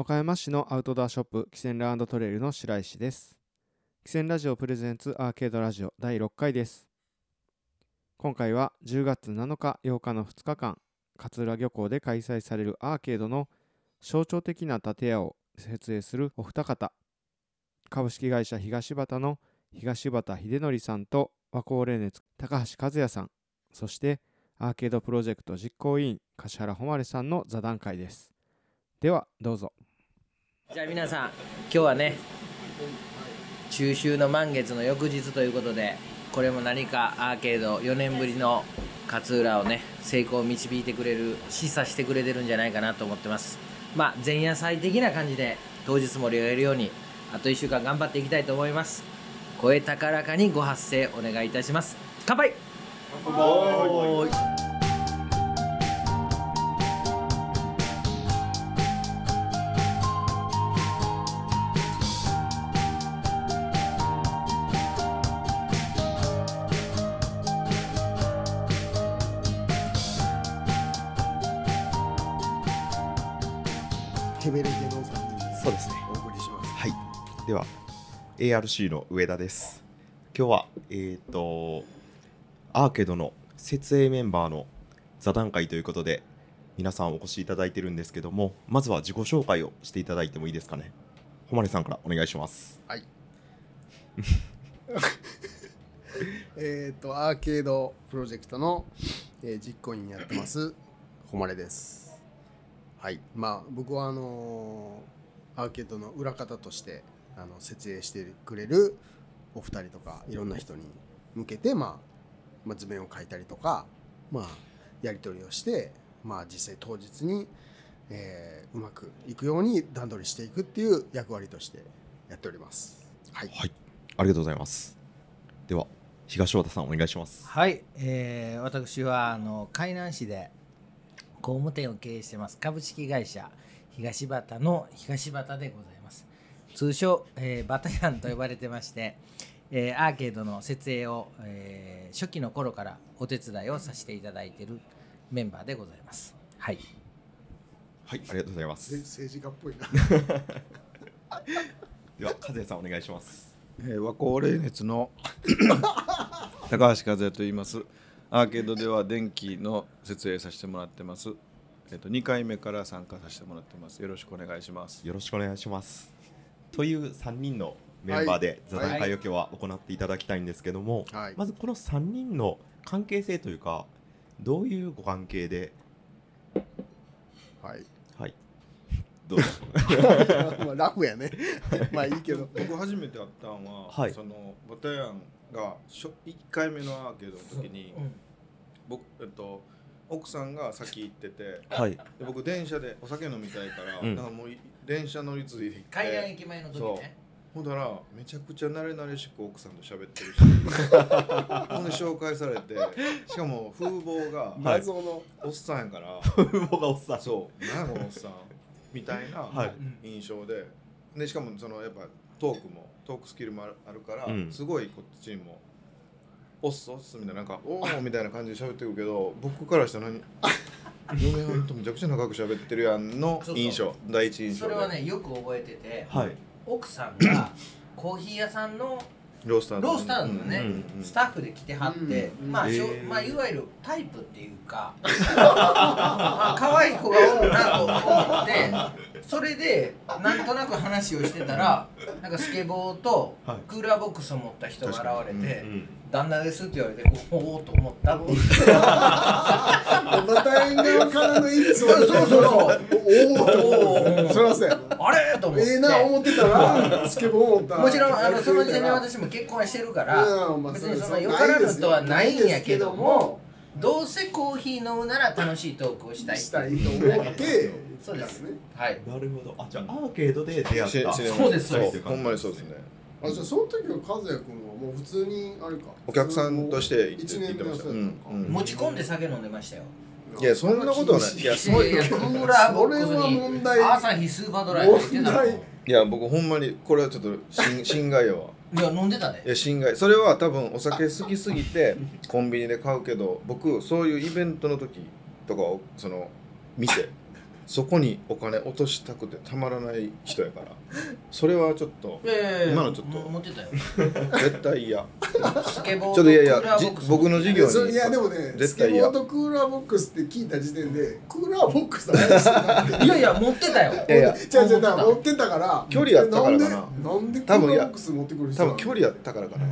和歌山市のアウトドアショップキセンランドトレイルの白石です。キセンラジオプレゼンツアーケードラジオ第6回です。今回は10月7日8日の2日間勝浦漁港で開催されるアーケードの象徴的な建屋を設営するお二方株式会社東畑の東畑秀則さんと和光霊熱高橋和也さんそしてアーケードプロジェクト実行委員柏原誉さんの座談会です。ではどうぞ。じゃあ皆さん今日はね中秋の満月の翌日ということでこれも何かアーケード4年ぶりの勝浦をね成功を導いてくれる示唆してくれてるんじゃないかなと思ってます。まあ前夜祭的な感じで当日盛り上げるようにあと1週間頑張っていきたいと思います。声高らかにご発声お願いいたします。乾杯!乾杯 ARC の上田です今日はえっ、とアーケードの設営メンバーの座談会ということで皆さんお越しいただいてるんですけどもまずは自己紹介をしていただいてもいいですかね誉さんからお願いしますはい。えっとアーケードプロジェクトの、えー実行委員やってます誉です。はい。まあ僕はあのーアーケードの裏方としてあの設営してくれるお二人とかいろんな人に向けてまあまあ図面を描いたりとかまあやり取りをしてまあ実際当日にえーうまくいくように段取りしていくっていう役割としてやっております。はい。はい。ありがとうございます。では東和田さんお願いします。はい、えー私はあの海南市で工務店を経営してます株式会社東畑の東畑でございます通称、えーバタヤンと呼ばれてまして、えーアーケードの設営を、えー初期の頃からお手伝いをさせていただいているメンバーでございます。はい。はいありがとうございまです政治家っぽいな。では和也さんお願いします。えー和光冷熱の 高橋和也と言います。アーケードでは電気の設営させてもらってます。えっ、と2回目から参加させてもらってます。よろしくお願いします。よろしくお願いします。という3人のメンバーで座談会を今日は行っていただきたいんですけども、はい。まずこの3人の関係性というかどういうご関係で、はい。はい、どうぞ。まあラフやね。まあいいけど。僕初めて会ったんは、はい。そのバタヤンが初1回目のアーケードの時に、僕えっと奥さんが先行っててはい。で僕電車でお酒飲みたいから、うん。なんかもうい電車乗り継いで行って。海南駅前の時ね。ほんだらめちゃくちゃ慣れ慣れしく奥さんと喋ってる。し ほんで紹介されてしかも風貌が謎の。おっさんやから。風貌がおっさん。そう。何やこのおっさんみたいなはい。印象で。でしかもそのやっぱトークもトークスキルもあるあるから、うん。すごいこっちにもおっすおっすみたいななんかおおみたいな感じで喋ってるけど僕からしたら何嫁はんとめちゃくちゃ長く喋ってるやんのそうそう。印象第一印象で。それはねよく覚えててはい。奥さんが コーヒー屋さんのロースターロースターのね、うんうんうん。スタッフで来てはって、うんまあ、まあいわゆるタイプっていうか まあ可愛い子がおるなと思ってそれでなんとなく話をしてたらなんかスケボーとはい。クーラーボックスを持った人が現れてうん「旦那です」って言われておおと思ったっていう。バタエン側からのエピソード。そうそうそう。おお。おそらそうやな。あれ？と思って。ええな思ってたらスケボー持った。もちろんあのその時点で私も結婚はしてるから別にそそうんなよからぬとはないんやけどもどうせコーヒー飲むなら楽しいトークをしたい。したいと思って。そうですね。はい。なるほど。あじゃあアーケードで出会った。ししそうですそうです。ほんまにそうですね。あじゃあその時は和也君はもう普通にあれか。お客さんとして行って一年目はそうやったうんうん持ち込んで酒飲んでましたよ。いやそんなことはない。いやいやいやクーラーボックスそれはに問題朝日スーパードライいや僕ほんまにこれはちょっと心 心外やわいや飲んでたいや心外それは多分お酒好きすぎてコンビニで買うけど僕そういうイベントの時とかその店。そこにお金落としたくてたまらない人やから。それはちょっといやいやいや今のちょっとも持ってたよ。絶対嫌。スケボーちょっといやいやクーラーじボックス僕の授業に。いやでもねスケ絶対嫌。ボーとクーラーボックスって聞いた時点でクーラーボックス いやいや持ってたよ。いやいや 違う違う持ってたから。距離あったからかな。なんでなんでクーラーボックス持ってくる人多分距離やったからかな。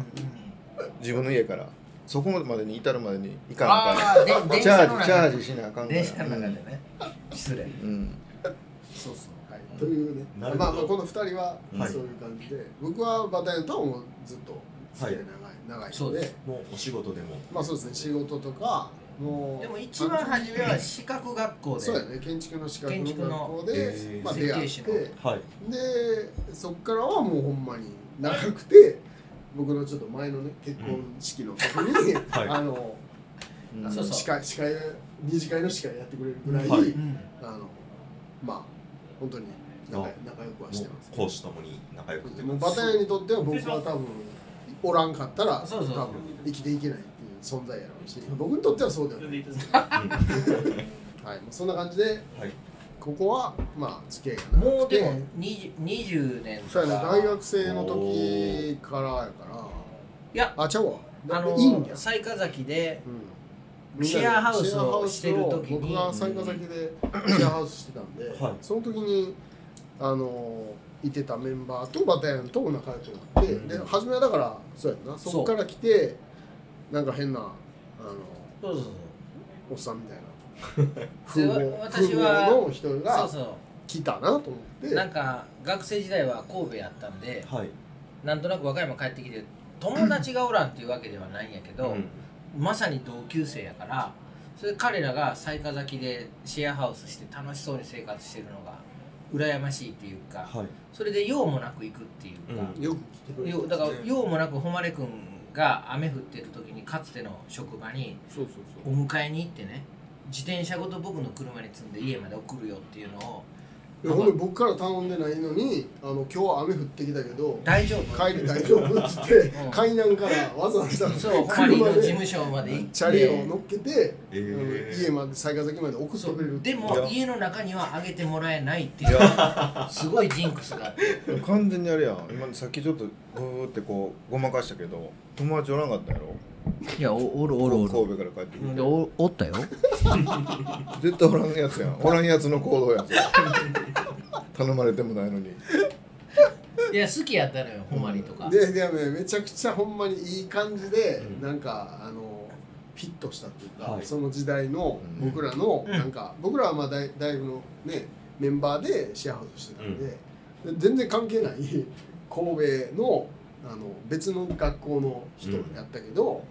自分の家からそこまでに至るまでに行かなあかん。電チャージ車の中チャージしなあかんから。電車の中でね。失礼。うん。そうそう。はい。というね。まあなるほど。まあこの二人ははい。そういう感じで。僕はバタヤンとはもうずっと付き合い長い長いので。そうです。もうお仕事でも。まあそうですね。仕事とかもうでも一番初めは資格学校で。そうやね。建築の資格の建築の学校で、えーまあ、出会っ設計士の。てはい。でそっからはもうほんまに長くて僕のちょっと前のね結婚式の時に、はい。あのうん。そうそう。司会司会二次会の司会やってくれるぐらい、はい。うんあのまあ本当に仲あ仲良くはしてます。講師ともに仲良くて。もうバタヤンにとっては僕は多分おらんかったらそうそう多分生きていけないっていう存在やろうし僕にとってはそうではない。はい、もうそんな感じではいここはまあ付き合いが長くて。もうでも 20, 20年とそうやねか大学生の時からやから。いやあちゃうわ。あのいいんや、雑賀崎でうん、シェアハウスをしてる時に。僕が雑賀崎で シェアハウスしてたんで、はい。その時にあのいてたメンバーとバタヤンと仲良くなって、うんで初めはだからそうやんな。そっから来てなんか変なあのそうそう。おっさんみたいな風で貌私は風貌の人そうがそう。来たなと思って。なんか学生時代は神戸やったんではい。なんとなく和歌山帰ってきて友達がおらんっていうわけではないんやけど、うん。まさに同級生やからそれで彼らが雑賀崎でシェアハウスして楽しそうに生活してるのが羨ましいっていうかはい。それで用もなく行くっていうか、うん。よく来てくれよだから用もなく誉君が雨降ってる時にかつての職場にそうそうそう。お迎えに行ってね自転車ごと僕の車に積んで家まで送るよっていうのを。いやほんで僕から頼んでないのにあの今日は雨降ってきたけど大丈夫。帰り大丈夫って言って、うん。海南からわざわざそうホマリーの車で事務所まで行って。チャリを乗っけて、えー。家まで雑賀崎まで送ってくれるでも家の中にはあげてもらえないっていう。すごいジンクスがあって。完全にあれやん。今さっきちょっとブーってこうごまかしたけど友達おらんかったやろ？いやおおるお神戸から帰ってきて。おおったよ。絶対おらんやつやん。おらんやつの行動やん。それ頼まれてもないのに。いや好きやったのよホマリとか。ででねめちゃくちゃほんまにいい感じで、うん。なんかあのフィットしたっていうか、はい。その時代のうん。僕らの、うんなんか僕らはまあ大大学のねメンバーでシェアハウスしてたんで,、で全然関係ない神戸のあの別の学校の人やったけど、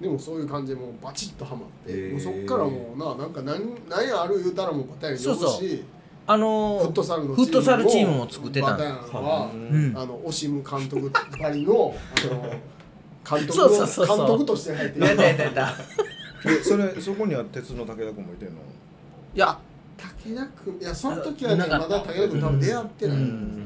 でもそういう感じでもうバチッとはまって、へー。もうそっからもうななんか何何やある言うたらもうバタヤン呼ぶしそう。そうあのフットサルのフットサルチームも作ってた。バタヤンは、うん。あのオシム監督ばりのあの監督そうのそう監督として入ってやったやったやった。えそれそこには鉄の武田君もいてんの？いや武田君いやその時はねまだ武田君多分出会ってない、うん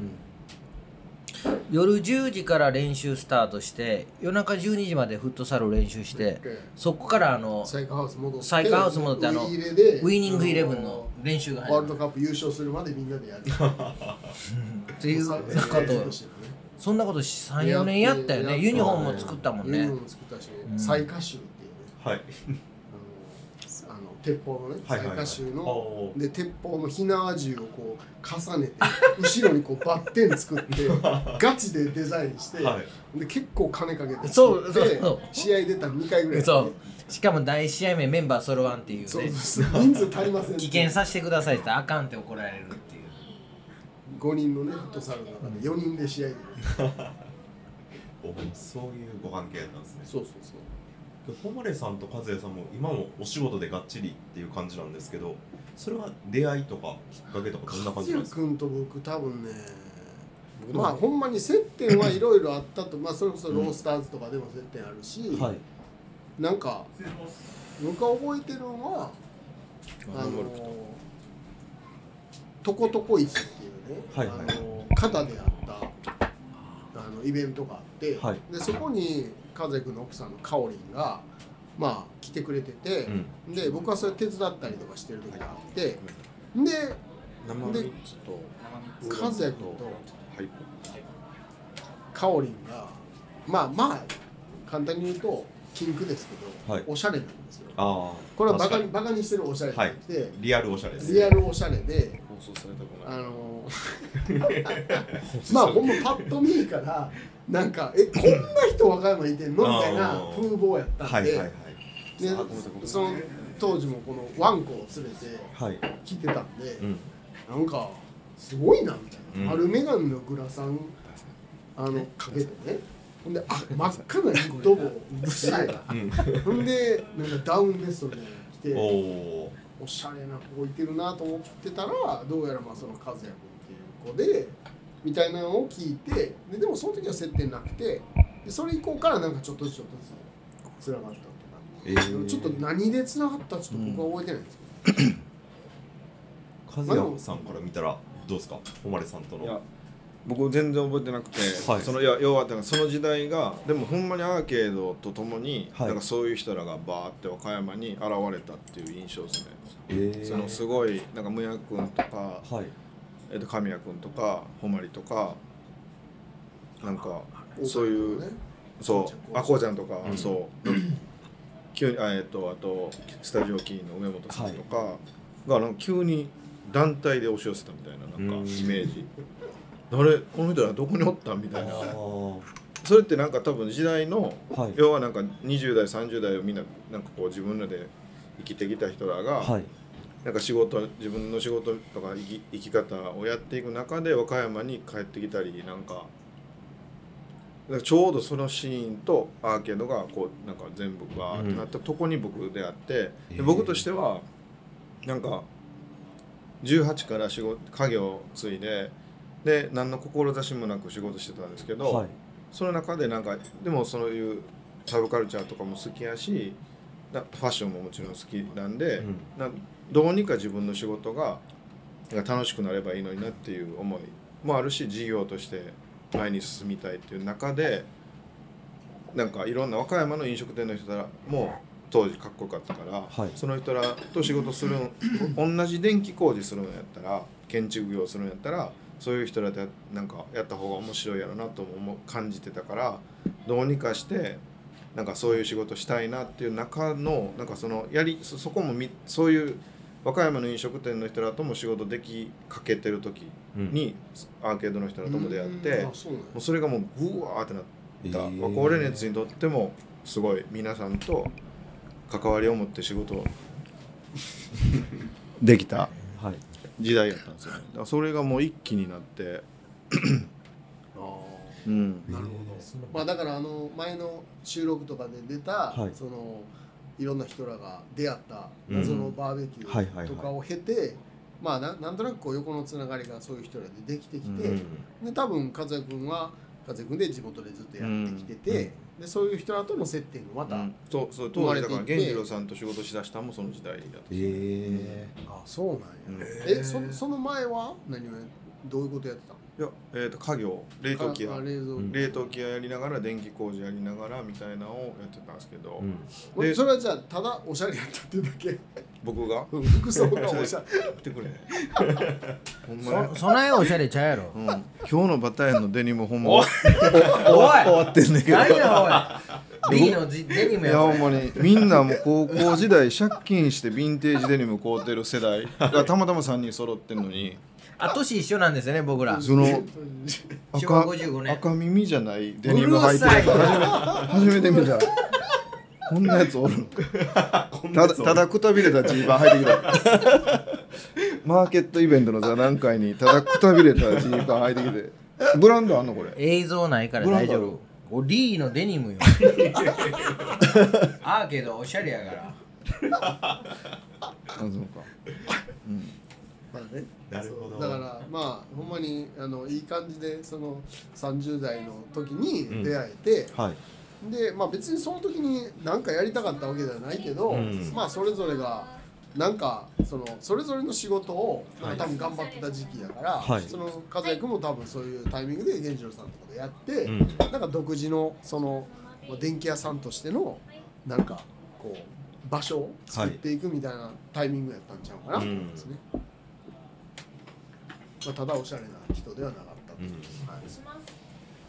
夜10時から練習スタートして夜中12時までフットサル練習してそこからあのサイカハウス戻ってサイカハウス戻ってあのウイイレでウィニングイレブンの練習がワールドカップ優勝するまでみんなでやる。っていうサこととしてねそんなこと34年やったよね。ユニフォームも作ったもんね。ユニフォーム作ったし、うん最下集っていうね。はい鉄砲のね最はいはいはい。下集の、で鉄砲の火縄銃をこう重ねて 後ろにこうバッテン作って ガチでデザインして、はい。で結構金かけてそう作ってそうそう。試合出たら2回ぐらいそう。しかも第1試合目メンバー揃わんっていうそうねそうそう。人数足りません危険させてくださいってあかんって怒られるっていう。5人のねフットサルの中で4人で試合 そういうご関係だったんですね。そうそうそう誉さんと和也さんも今もお仕事でがっちりっていう感じなんですけどそれは出会いとかきっかけとかどんな感じなんですか？君と僕多分ねまあほんまに接点はいろいろあったとまあそれこそロースターズとかでも接点あるし、はい。なんか僕が覚えてるのはあのとことこ市っていうね、はいはい。あの肩であったあのイベントがあって、はい。でそこに風君の奥さんのかおりんがまあ来てくれてて、うん。で僕はそれ手伝ったりとかしてる時があってで生でミッツと和也君とはい。かおりんがまあまあ簡単に言うとキンクですけど、はい。おしゃれなんですよ。ああこれはバカにバカにしてるおしゃれじゃなくて、リアルおしゃれですリアルおしゃれで放送されたくない。あのー まあほんまパッと見からなんかえこんな人和歌山いてんの？みたいな風貌やったんで,、はいはいはい。でその当時もこのワンコを連れてはい。来てたんで、うん。なんかすごいなみたいな、うん。丸眼鏡のグラサンあのかけてね。ほんであ真っ赤なニット帽をしてほんでなんかダウンベストみたいなの着ておおおしゃれな子いてるなと思ってたらどうやらまあその和也君っていう子でみたいなのを聞いてででもその時は接点なくてでそれ以降からなんかちょっとずつちょっとずつつながったってえ感じでもちょっと何でつながったかちょっと僕は覚えてないんですけど、和也さんから見たらどうですか？誉さんといやの僕全然覚えてなくて、はい。そのいや要はだからその時代がでもほんまにアーケードとともに、はいなんかそういう人らがバーって和歌山に現れたっていう印象ですね、えそのすごいなんかむやくんとか、はいえっと神谷くんとか誉とかなんか大そういうねそうあこうちゃんとか、うん。そう。急にあえっとあとスタジオキーの上本さんとかがなんか急に団体で押し寄せたみたいななんかうん。イメージ。誰この人らどこにおったみたいな。あそれってなんか多分時代のあはい。要はなんか20代30代をみんななんかこう自分らで生きてきた人らが、はいなんか仕事自分の仕事とか生き生き方をやっていく中で和歌山に帰ってきたりなんかちょうどそのシーンとアーケードがこうなんか全部バーってなったとこに僕であって、うん。で僕としてはなんか18から仕事家業を継いでで何の志もなく仕事してたんですけど、はい。その中でなんかでもそういうサブカルチャーとかも好きやしなファッションももちろん好きなんで、うん。などうにか自分の仕事が楽しくなればいいのになっていう思いもあるし事業として前に進みたいっていう中でなんかいろんな和歌山の飲食店の人らも当時かっこよかったから、はい。その人らと仕事するん 同じ電気工事するんやったら建築業するんやったらそういう人らでなんかやった方が面白いやろなとも感じてたからどうにかしてなんかそういう仕事したいなっていう中のなんかそのやりそそこもみそういう和歌山の飲食店の人らとも仕事できかけてる時に、アーケードの人らとも出会って、そうなんや。うそれがもうブワーってなった、えー。和光レネツにとってもすごい皆さんと関わりを持って仕事を できた。はい。時代やったんですよね。だからそれがもう一気になって。あうん。ーなるほど、まあだからあの前の収録とかで出た、はい。そのいろんな人らが出会った謎のバーベキューとかを経て、まあななんとなくこう横のつながりがそういう人らでできてきて、うん。で多分和也君は和也君で地元でずっとやってきてて、でそういう人らとの接点がまた、うん。そうそう生まれていって。当時だから源次郎さんと仕事しだしたのもその時代だったええあそうなんや、うん。えそその前は何をやどういうことやってたの？いや、えー、と家業冷凍機屋。冷凍機屋やりながら電気工事やりながらみたいなのをやってたんですけど、うん。でそれはじゃあただおしゃれやったっていうだけ？僕が？うん服装がおしゃれ来てくれ。ほんまにそそないおしゃれちゃうやろ。うん、今日のバタヤンのデニムほんまおい。終わってんねんけど。何やおい。B のジデニムいややほんまに。みんなもう高校時代借金してヴィンテージデニム買うてる世代がたまたま3人揃ってんのにあ年一緒なんですよね僕ら。その昭和赤55年。赤耳じゃないデニム履いてる。初めて見た。こんなやつおるただただくたびれたジーパン履いてきた。マーケットイベントの座談会にただくたびれたジーパン履いてきて。ブランドあんのこれ？映像ないから大丈夫。おリーのデニムよ。アーケードおしゃれやから。あそうかまあね。なるほど。だからまあほんまにあのいい感じでその30代の時に出会えて、はい。でまあ別にその時に何かやりたかったわけではないけど、うん。まあそれぞれがなんかそのそれぞれの仕事を、まあ多分頑張ってた時期だから、はい。その和也君も多分そういうタイミングで源次郎さんとかでやって、うん。なんか独自のそのまあ電気屋さんとしてのなんかこう場所を作っていくみたいなタイミングやったんちゃうかな、うん。ですね。まあ、ただおしゃれな人ではなかったという、うん。はい。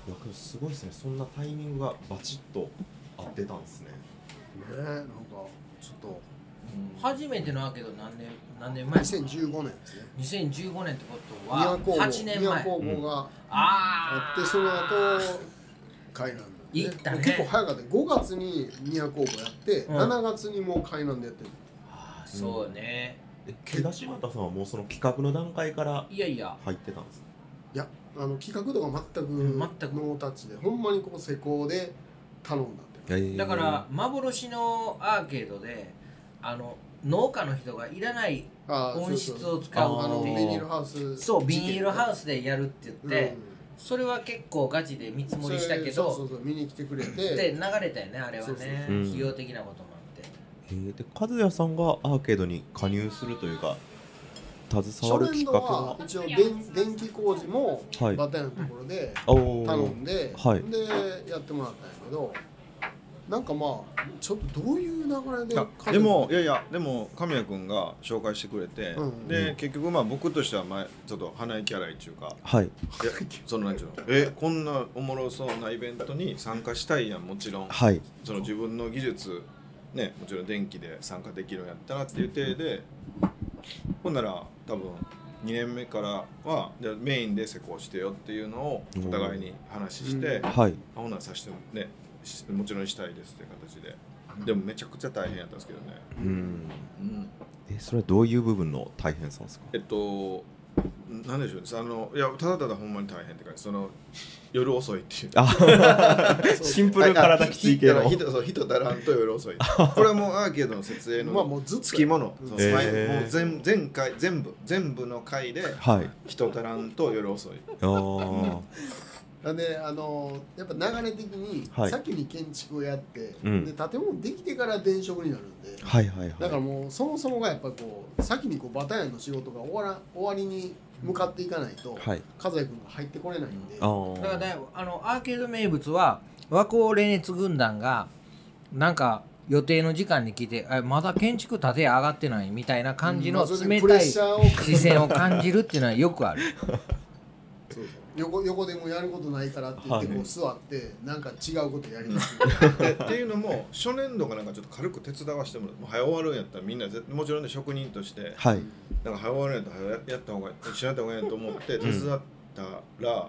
いやけどすごいですね。そんなタイミングがバチッと合ってたんですね。ねなんかちょっと。初めてのアーケード何年何年前？2015年ですね。2015年ってこと宮は工房8年前。宮工房がああってその後海南で、行ったね。結構早かった。5月に宮工房やって、うん。7月にもう海南でやってる。あーそうね、え木田柴田さんはもうその企画の段階からいやいや。入ってたんですか？いやあの企画とか全くん全く。ノータッチでほんまにこう施工で頼んだって。えーだから幻のアーケードであの農家の人がいらない温室を使うあのっていう。ビニールハウス。そうビニールハウススでやるって言って、それは結構ガチで見積もりしたけどそうそうそう見に来てくれて。で流れたよねあれはそうそうね費用的なこともえー。で和也さんがアーケードに加入するというか携わるきっかけは？は一応電電気工事もはい。バタヤのところで頼んで、はい。でやってもらったんやけどなんかまあちょっとどういう流れであでもいやいやでも神谷君が紹介してくれて、うん。で結局まあ僕としては前ちょっと鼻息荒いっていうか。はい。いやそのなんちゅうの？えこんなおもろそうなイベントに参加したいやんもちろん。はい。その自分の技術ねもちろん電気で参加できるんやったらっていう体でほんなら多分2年目からはじゃあメインで施工してよっていうのをお互いに話して、うん。あはい。ほんならさしてもねしもちろんしたいですっていう形で。でもめちゃくちゃ大変やったんですけどね、うん。うん、えそれはどういう部分の大変さですか？えっとなんでしょうね。あのいやただただほんまに大変って感じ。その夜遅いっていう。あ シンプル体きついけどあ人そう人だらんと夜遅い。これはもうアーケードの設営のまあもうずつきもの、うん。そうへー。前もう全全回全部全部の回ではい。人足らんと夜遅いなんであのやっぱ流れ的にはい。先に建築をやって、うん。で建物できてから電飾になるんで、はいはいはい。だからもうそもそもがやっぱこう先にこうバタヤンの仕事が終わら終わりに向かっていかないと、はい。和也君が入ってこれないんで。あー。だからねあのアーケード名物は和光連熱軍団がなんか予定の時間に来てあまだ建築建て上がってないみたいな感じの冷たい視線を感じるっていうのはよくある。そうそう横横でもやることないからって言ってはい。こう座ってなんか違うことやります。でっていうのも初年度がなんかちょっと軽く手伝わしてもらってもう早終わるんやったらみんなぜもちろんね職人としてはい。なんか早終わるんやったら早やった方がしないた方がいいなと思って手伝ったら、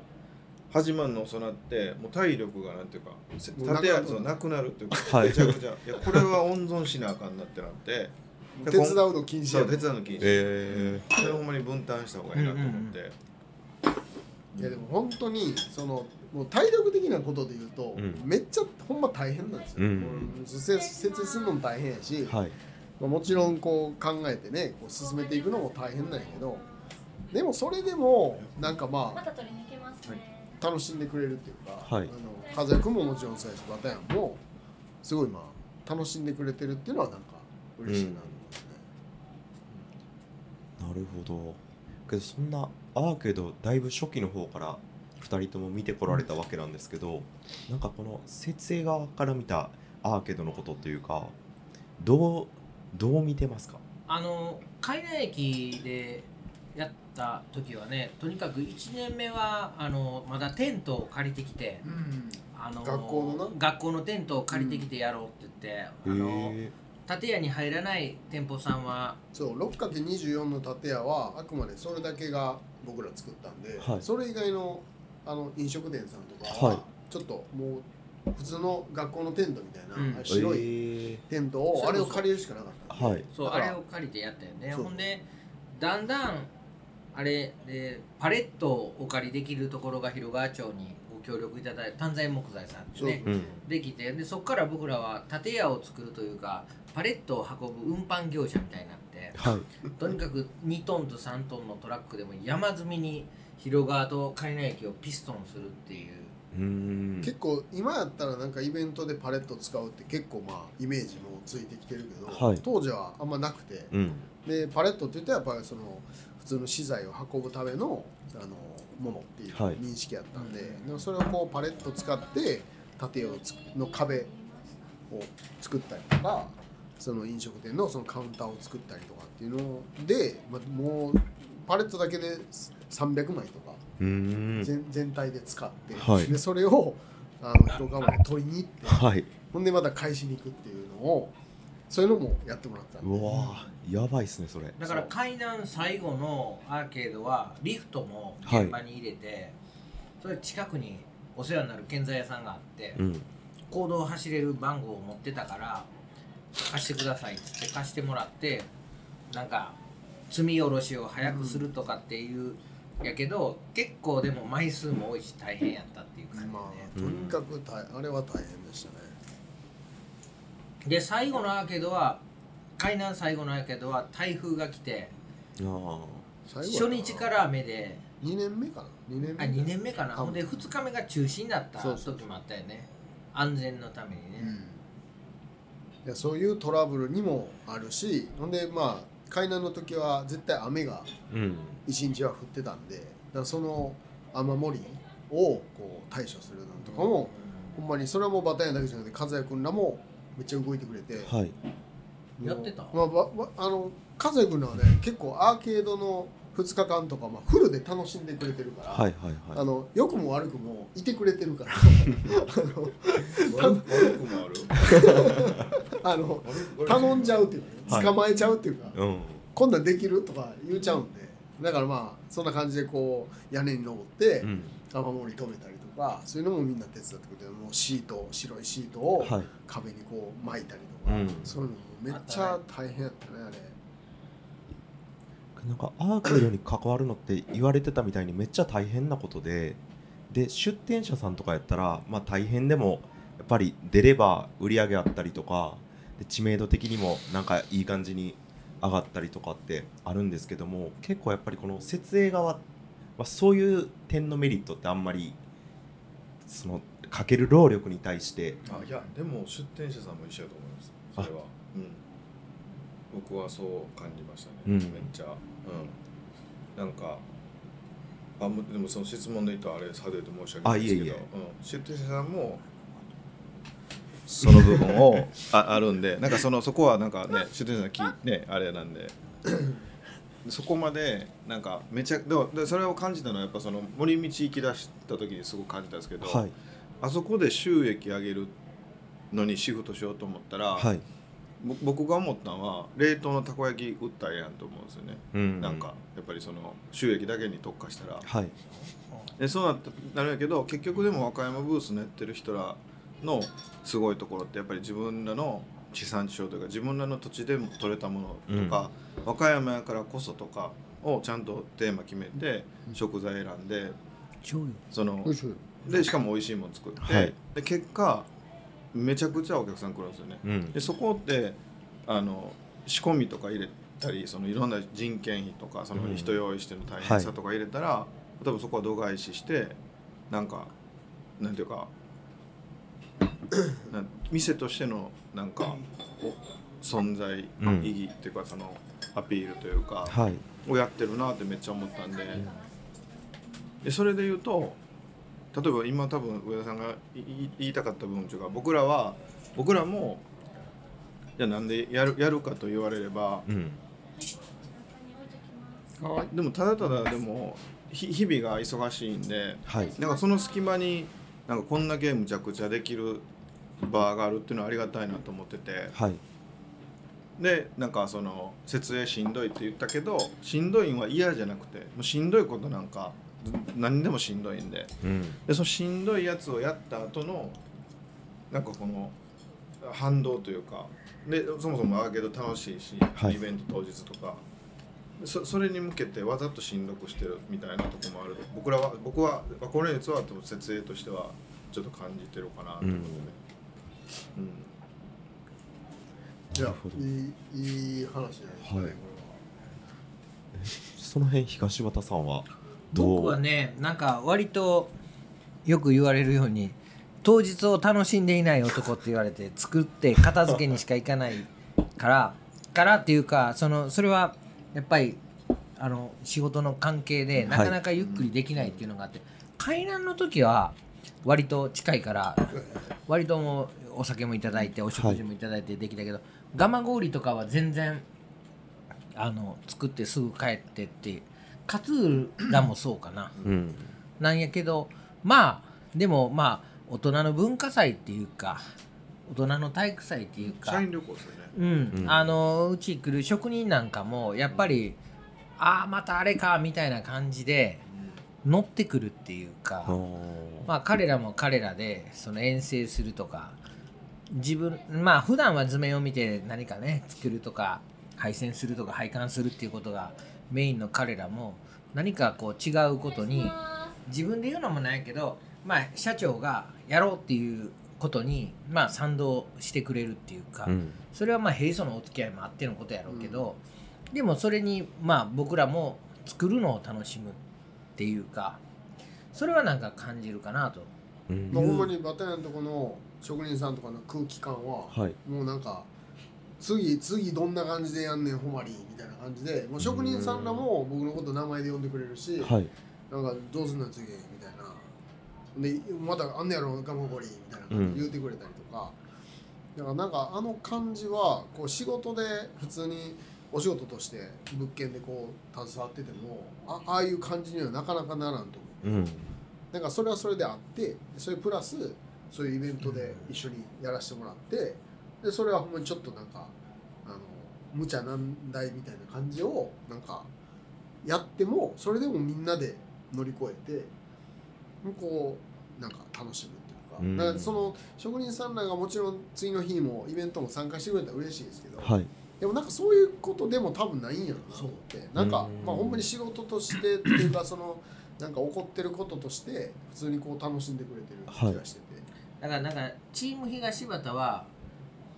始まるの遅なってもう体力がなんていうかせもうなくなる。立てやつがなくなるっていうか、はい。めちゃくちゃいやこれは温存しなあかんなってなって手伝うの禁止や手伝うの禁止、えそれほんまに分担した方がいいなと思って、いやでも本当にそのもう体力的なことで言うと、うん。めっちゃほんま大変なんですよ、うん。設設営するのも大変やし、ー、はい。まあ、もちろんこう考えてねこう進めていくのも大変なんやけどでもそれでもなんかまあまた取りに行けますね。楽しんでくれるっていうか、はい。あの和也君ももちろんそうやしバタヤンもすごいまあ楽しんでくれてるっていうのはなんか嬉しいなと思いますね。なるほどけどそんなアーケードだいぶ初期の方から2人とも見てこられたわけなんですけどなんかこの設営側から見たアーケードのことっていうかどうどう見てますか？あの海南駅でやった時はねとにかく1年目はあのまだテントを借りてきてあの学校のな。学校のテントを借りてきてやろうって言って、あのへ建屋に入らない店舗さんは。そう 6×24 の建屋はあくまでそれだけが僕ら作ったんで、はい。それ以外のあの飲食店さんとかは、はい。ちょっともう普通の学校のテントみたいな、うん。白いえ。テントをあれを借りるしかなかったんで、はい。そうあれを借りてやったよねほんでだんだんあれでパレットをお借りできるところが広川町にご協力いただいて丹西木材さんってねう。ん。できてでそこから僕らは建屋を作るというかパレットを運ぶ運搬業者みたいになってはい。とにかく2トンと3トンのトラックでも山積みに広川と海南駅をピストンするっていう。うーん。結構今やったらなんかイベントでパレット使うって結構まあイメージもついてきてるけど、はい。当時はあんまなくて。うん。でパレットって言ったらやっぱりその普通の資材を運ぶためのあのものっていうはい。認識やったんで,、でもそれをこうパレット使って建屋をつの壁を作ったりとかその飲食店のそのカウンターを作ったりとかっていうので、まあ、もうパレットだけで300枚とかうーん。全全体で使って、はい。でそれをあの広川まで取りに行ってはい。ほんでまた返しに行くっていうのをそういうのもやってもらったんで。うわーやばいっすねそれ。だから階段最後のアーケードはリフトもはい。現場に入れて、それ近くにお世話になる建材屋さんがあって、うん。公道を走れる番号を持ってたから貸してくださいっつって貸してもらってなんか積み下ろしを早くするとかっていう、やけど結構でも枚数も多いし大変やったっていう感じで、まあとにかく大あれは大変でしたね。で最後のアーケードは海南最後のアーケードは台風が来て初日から雨で。2年目かな？2年目。あ2年目かな？ほんで2日目が中止になった時もあったよね。安全のためにね、いやそういうトラブルにもあるしほんでまあ海南の時は絶対雨がうん。一日は降ってたんでだその雨漏りをこう対処するのとかも、ほんまにそれはもうバタヤンだけじゃなくて和也君らもめっちゃ動いてくれて、はい。やってた？まあ、あの和也君らはね結構アーケードの2日間とか、まあ、フルで楽しんでくれてるから、はいはいはい。あの良くも悪くもいてくれてるから。あ の悪くもある？あの頼んじゃうっていうか、捕まえちゃうっていうか、うん。こんなんできるとか言っちゃうんで。だからまあそんな感じでこう屋根に登ってうん。雨漏り止めたりとかそういうのもみんな手伝ってくれてもうシート白いシートをはい。壁にこう巻いたりとか、うん。そういうのもめっちゃ大変やったねあれ。なんかアーケードに関わるのって言われてたみたいにめっちゃ大変なことでで出店者さんとかやったら、まあ、大変でもやっぱり出れば売り上げあったりとかで知名度的にもなんかいい感じに上がったりとかってあるんですけども結構やっぱりこの設営側はそういう点のメリットってあんまりそのかける労力に対して。あいやでも出店者さんも一緒だと思います。それは。うん。僕はそう感じましたね、うん。めっちゃうん。なんかあもでもその質問で言うとあれ外れて申し訳ないですけどあいえいえ。うん、出店者さんもその部分をあ あるんでなんかそのそこはなんかね出店者さんきねあれなんで。そこまでなんかめちゃでもでそれを感じたのはやっぱその森道行き出した時にすごく感じたんですけど、はい。あそこで収益上げるのにシフトしようと思ったら、はい、ぼ僕が思ったのは冷凍のたこ焼き売ったらええやんと思うんですよね、うん。なんかやっぱりその収益だけに特化したら。はい。でそうなったなるんやけど結局でも和歌山ブースのやってる人らのすごいところってやっぱり自分らの地産地消というか自分らの土地でも取れたものとか、和歌山やからこそとかをちゃんとテーマ決めて食材選んで醤油。そのでしかも美味しいもの作って、はい。で結果めちゃくちゃお客さん来るんですよね。うん。でそこってあの仕込みとか入れたりそのいろんな人件費とかそのうん。人用意しての大変さとか入れたら、多分そこは度外視してなんかなんていうか 店としてのなんかお存在うん。意義っていうかそのアピールというか、はい。をやってるなってめっちゃ思ったんで。でそれで言うと例えば今多分上田さんが言いたかった部分というか僕らは僕らもじゃあなんでやるやるかと言われればうん。でもただただでもひ日々が忙しいんではい。なんかその隙間になんかこんだけむちゃくちゃできる場があるっていうのはありがたいなと思っててはい。でなんかその設営しんどいって言ったけどしんどいんは嫌じゃなくてもうしんどいことなんかず何でもしんどいんで。うん。でそのしんどいやつをやった後のなんかこの反動というかでそもそもアーケード楽しいし、はい。イベント当日とか。そそれに向けてわざとしんどくしてるみたいなとこもある。僕らは僕はこれにつは多分設営としてはちょっと感じてるかなと思いますね。うん。いやなるほど。いいいい話じゃないですか、ねはい。その辺東畑さんは？僕はねなんか割とよく言われるように当日を楽しんでいない男って言われて作って片付けにしか行かないからからっていうかそのそれはやっぱりあの仕事の関係でなかなかゆっくりできないっていうのがあって、海南の時は割と近いから割ともうお酒もいただいてお食事もいただいてできたけど、蒲郡とかは全然あの作ってすぐ帰ってって勝浦もそうかな。うん。なんやけどまあでもまあ大人の文化祭っていうか大人の体育祭っていうか社員旅行ですよね。うん。うん。あのうち来る職人なんかもやっぱり、ああまたあれかみたいな感じで乗ってくるっていうか、まあ彼らも彼らでその遠征するとか自分まあ普段は図面を見て何かね作るとか配線するとか配管するっていうことがメインの彼らも何かこう違うことに自分で言うのもないけどまあ社長がやろうっていうことにまあ賛同してくれるっていうか、うん。それはまあ平素のお付き合いもあってのことやろうけど、でもそれにまあ僕らも作るのを楽しむっていうかそれはなんか感じるかなと。うん。まあ、ほんまにバタヤのとこの職人さんとかの空気感は、はい。もうなんか次次どんな感じでやんねんほまりみたいな感じでもう職人さんらも僕のこと名前で呼んでくれるし、はい。なんかどうすんの次みたいな。でまたあんねやろガマゴリみたいな感じで言うてくれたりとか、だからなんかあの感じはこう仕事で普通にお仕事として物件でこう携わっててもあああいう感じにはなかなかならんと思う。うん。なんかそれはそれであってそれプラスそういうイベントで一緒にやらせてもらってでそれはほんまにちょっとなんかあの無茶難題みたいな感じをなんかやってもそれでもみんなで乗り越えてこうなんか楽しむっていうか,、うん。だからその職人さんらがもちろん次の日もイベントも参加してくれたら嬉しいですけど、はい。でもなんかそういうことでも多分ないんやろなと思ってなんかうん。まあほんまに仕事としてっていうかそのなんか起こってることとして普通にこう楽しんでくれてる気がしてて、だからなんかチーム東畑は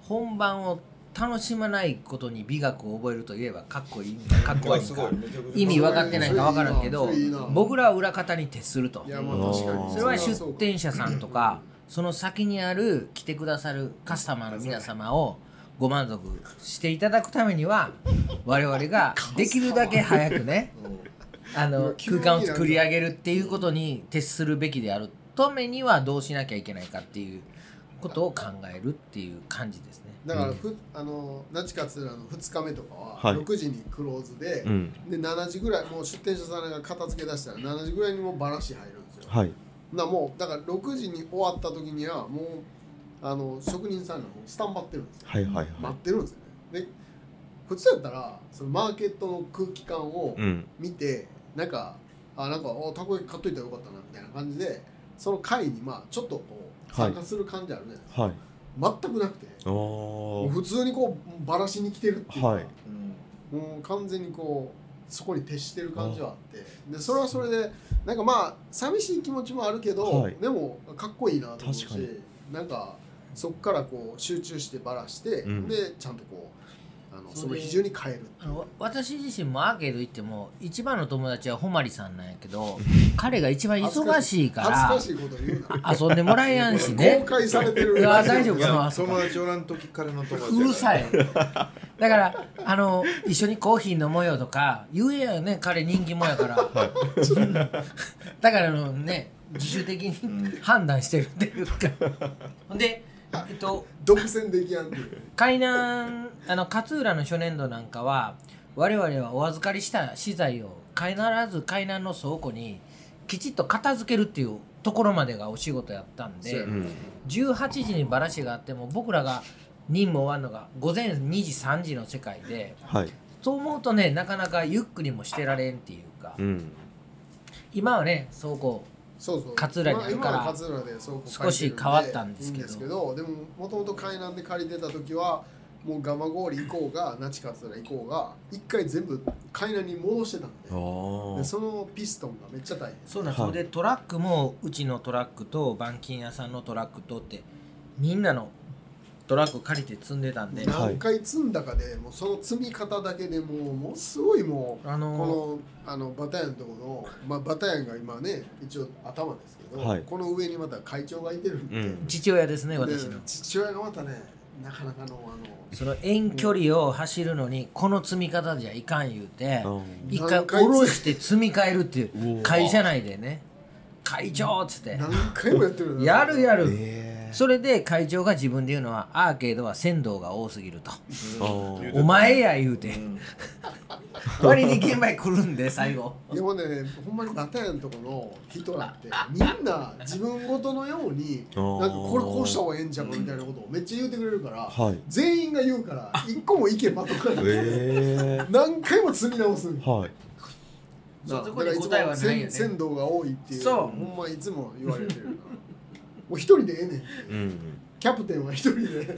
本番を楽しまないことに美学を覚えるといえばかっこいい。んかかっこ悪いんか意味分かってないか分からんけど僕らは裏方に徹すると。それは出店者さんとかその先にある来てくださるカスタマーの皆様をご満足していただくためには我々ができるだけ早くねあの空間を作り上げるっていうことに徹するべきであるためにはどうしなきゃいけないかっていうことを考えるっていう感じですね。だからふ、あの那智勝浦の2日目とかははい。6時にクローズで,、うん。で7時ぐらいもう出店者さんが片付け出したら7時ぐらいにもうバラシ入るんですよ。はい。だからもうだから6時に終わった時にはもうあの職人さんがもうスタンバってるんですよ。はいはいは待ってるんですよね。で普通やったらそのマーケットの空気感をいうん。見て、なんかあなんかおたこ焼き買っといたらよかったなみたいな感じでその会にまあちょっとこうはい参加する感じあるじゃないですか、はい。全くなくて。普通にこうバラしに来てるっていう。か、はい。もう完全にこうそこに徹してる感じはあって。でそれはそれでなんかまあ寂しい気持ちもあるけど、はい。でもかっこいいなと思うしなんかそこからこう集中してバラして、うん。でちゃんとこうあのその日中に帰るっていう。あのわ私自身もアーケード行っても一番の友達はほまりさんなんやけど 彼が一番忙しいから遊んでもらえやんし公ね開されてる。いや大丈夫かな友達おらん時彼の友達うるさい。だからあの一緒にコーヒー飲もうよとか言えやね彼人気者やから、だからあのね自主的に判断してるっていうか。ほんでえっと独占できやんっていう。海南あの勝浦の初年度なんかは我々はお預かりした資材を必ず海南の倉庫にきちっと片付けるっていうところまでがお仕事やったんでそうやうん。18時にバラシがあっても僕らが任務終わるのが午前2時3時の世界ではい。そう思うとねなかなかゆっくりもしてられんっていうか。うん。今はね倉庫そうそう。勝浦にあるからまあ今は勝浦でそうこう少し変わったんですけど。ですけどでももともと海南で借りてた時はもう蒲郡行こうが那智勝浦行こうが一回全部海南に戻してたんで。あでそのピストンがめっちゃ大変そうなんです、でトラックもうちのトラックと板金屋さんのトラックとってみんなのトラック借りて積んでたんで、はい何回積んだかでもうその積み方だけでもうものすごいもうあのこのあのバタヤンのところの、まあ、バタヤンが今ね一応頭ですけど、はい。この上にまた会長がいてるんで,で、うん。父親ですね私の。父親がまたねなかなかのあのその遠距離を走るのにこの積み方じゃいかん言うてうん。一回下ろして積み替えるっていう会社内でね。会長っつって。何回もやってるよやるやる。えそれで会長が自分で言うのはアーケードは鮮度が多すぎると。ーあー。お前や言うて。割に現場に来るんで最後。いやもうねほんまにバタヤンとこの人らってみんな自分ごとのようになんかこれこうした方がええんちゃうかみたいなことをめっちゃ言うてくれるから、はい。全員が言うから一個も意見まとかない、え何回も積み直すんー、はい。そこに答えはもないよね。鮮鮮度が多いっていうそう。ほんまいつも言われてるなもう一人でええねん。うんキャプテンは一人で。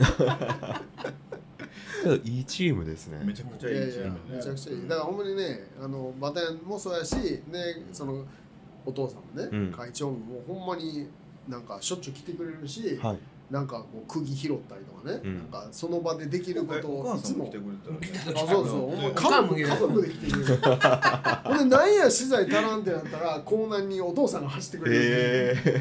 いいチームですね。めちゃくちゃいやいチーム。めちゃくちゃいい。だからほんまにねあのバタヤンもそうやしでそのお父さんもね、うん。会長ももうほんまになんかしょっちゅう来てくれるし、はい。なんかこう釘拾ったりとかね、うん。なんかその場でできることおをいつも。あそうそう。家族家族で。来てくれる。ほんでなんや資材足らんってなったら港南にお父さんが走ってくれるえそう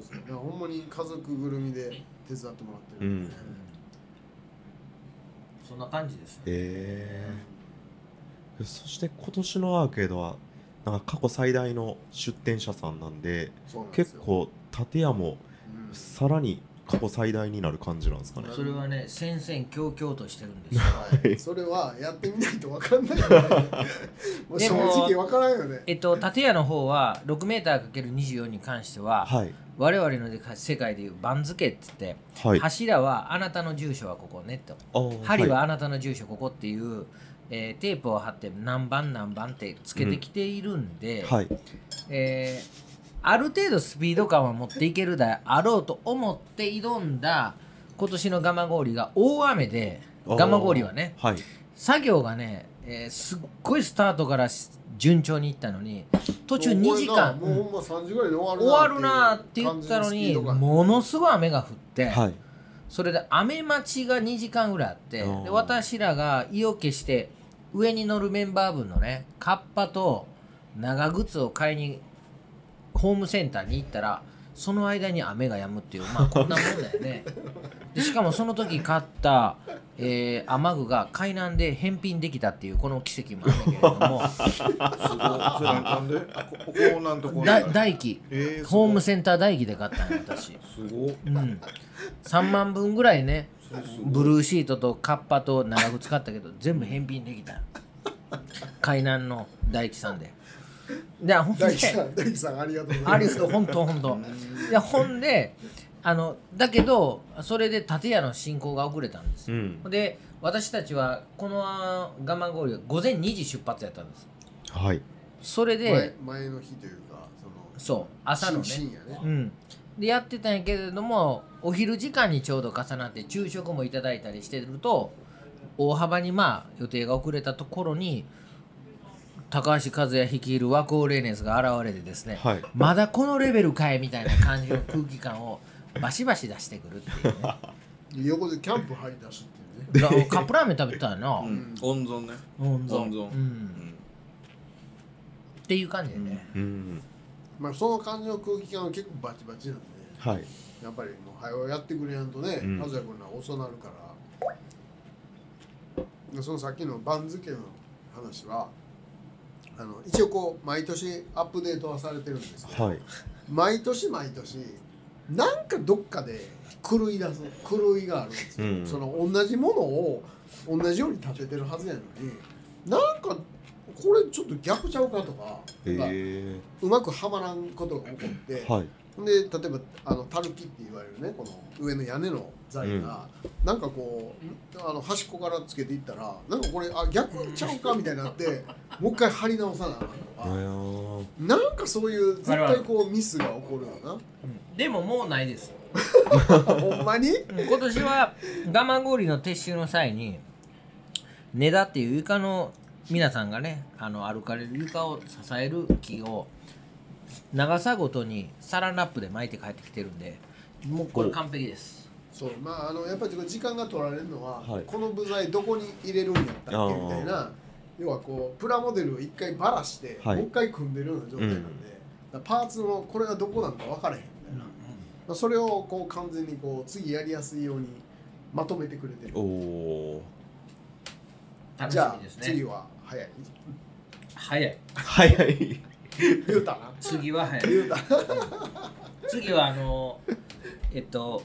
そうだからほんまに家族ぐるみで手伝ってもらってるんで、ねそんな感じですよえ。ー、そして今年のアーケードはなんか過去最大の出店者さんなんで結構建屋もうん。さらに過去最大になる感じなんですかね。それはね戦々恐々としてるんですよ。はい、それはやってみないと分かんないよね。もう正直分からんよね。えっと建屋の方は 6m×24 に関しては、はい我々の世界でいう番付って言って、はい。柱はあなたの住所はここねと。針はあなたの住所ここっていう、えーテープを貼って何番何番ってつけてきているんで、はい。えーある程度スピード感は持っていけるであろうと思って挑んだ今年の蒲郡が大雨で蒲郡はねはい。作業がね、えーすっごいスタートからし順調にいったのに途中2時間。もうほんま3時ぐらいで終わる終わるなって言ったのにものすごい雨が降って、はい。それで雨待ちが2時間ぐらいあってで私らが意を決して上に乗るメンバー分のねカッパと長靴を買いにホームセンターに行ったらその間に雨が止むっていうまあこんなもんだよね。でしかもその時買った、えー雨具が海南で返品できたっていうこの奇跡もあるんだけれども。すごいなんであこここなんとこうだ大機えー、ホームセンター大機で買ったんよ私。すごいうん、3万分ぐらいねブルーシートとカッパと長靴買ったけど全部返品できた。海南の大樹さんででほんで大樹さんさんありがとうございます。ありがとう本当本当いやほんであのだけどそれで建屋の進行が遅れたんです。ようん。で私たちはこの我慢氷は午前2時出発やったんです。はい。それ前で前の日というかそのそう朝のね。深深夜ね。うん、でやってたんやけれどもお昼時間にちょうど重なって昼食もいただいたりしてると大幅にまあ予定が遅れたところに高橋和也率いるワコーレーネスが現れてですね、はい。まだこのレベルかいみたいな感じの空気感をバシバシ出してくるっていうね。横でキャンプ入り出しっていうね。だカップラーメン食べたよな、うん、温存ね。温存。温存。うん。っていう感じでね、うん。まあその感じの空気感は結構バチバチなんではい。やっぱりもう早うやってくれやんとね、うん。和也君ら遅なるから。でそのさっきの番付の話はあの一応こう毎年アップデートはされてるんですけど、はい。毎年毎年なんかどっかで狂い出す狂いがあるんですよ、うん。その同じものを同じように立ててるはずやのになんかこれちょっと逆ちゃうかとかえがー、うまくはまらんことが起こって、はいで例えばあのタルキって言われるねこの上の屋根の材が、なんかこうあの端っこからつけていったらなんかこれあ逆ちゃうかみたいになってもう一回貼り直さなあかんとあか、ー。なんかそういう絶対こうミスが起こるようんでももうないです。な ほんまに？うん今年は我慢氷の撤収の際に根田っていう床の皆さんがねあの歩かれる床を支える木を長さごとにサランラップで巻いて帰ってきてるんでもうこれ完璧です。そうまああのやっぱり時間が取られるのは、はい。この部材どこに入れるんやったっけみたいな要はこうプラモデルを一回ばらして、はい。もう一回組んでるような状態なんで、うん。パーツのこれがどこなのか分からへんみたいな、まあそれをこう完全にこう次やりやすいようにまとめてくれてる。おお楽しじゃあみですね。次は早い？早い。早い。言うた。な次は次はあのえっと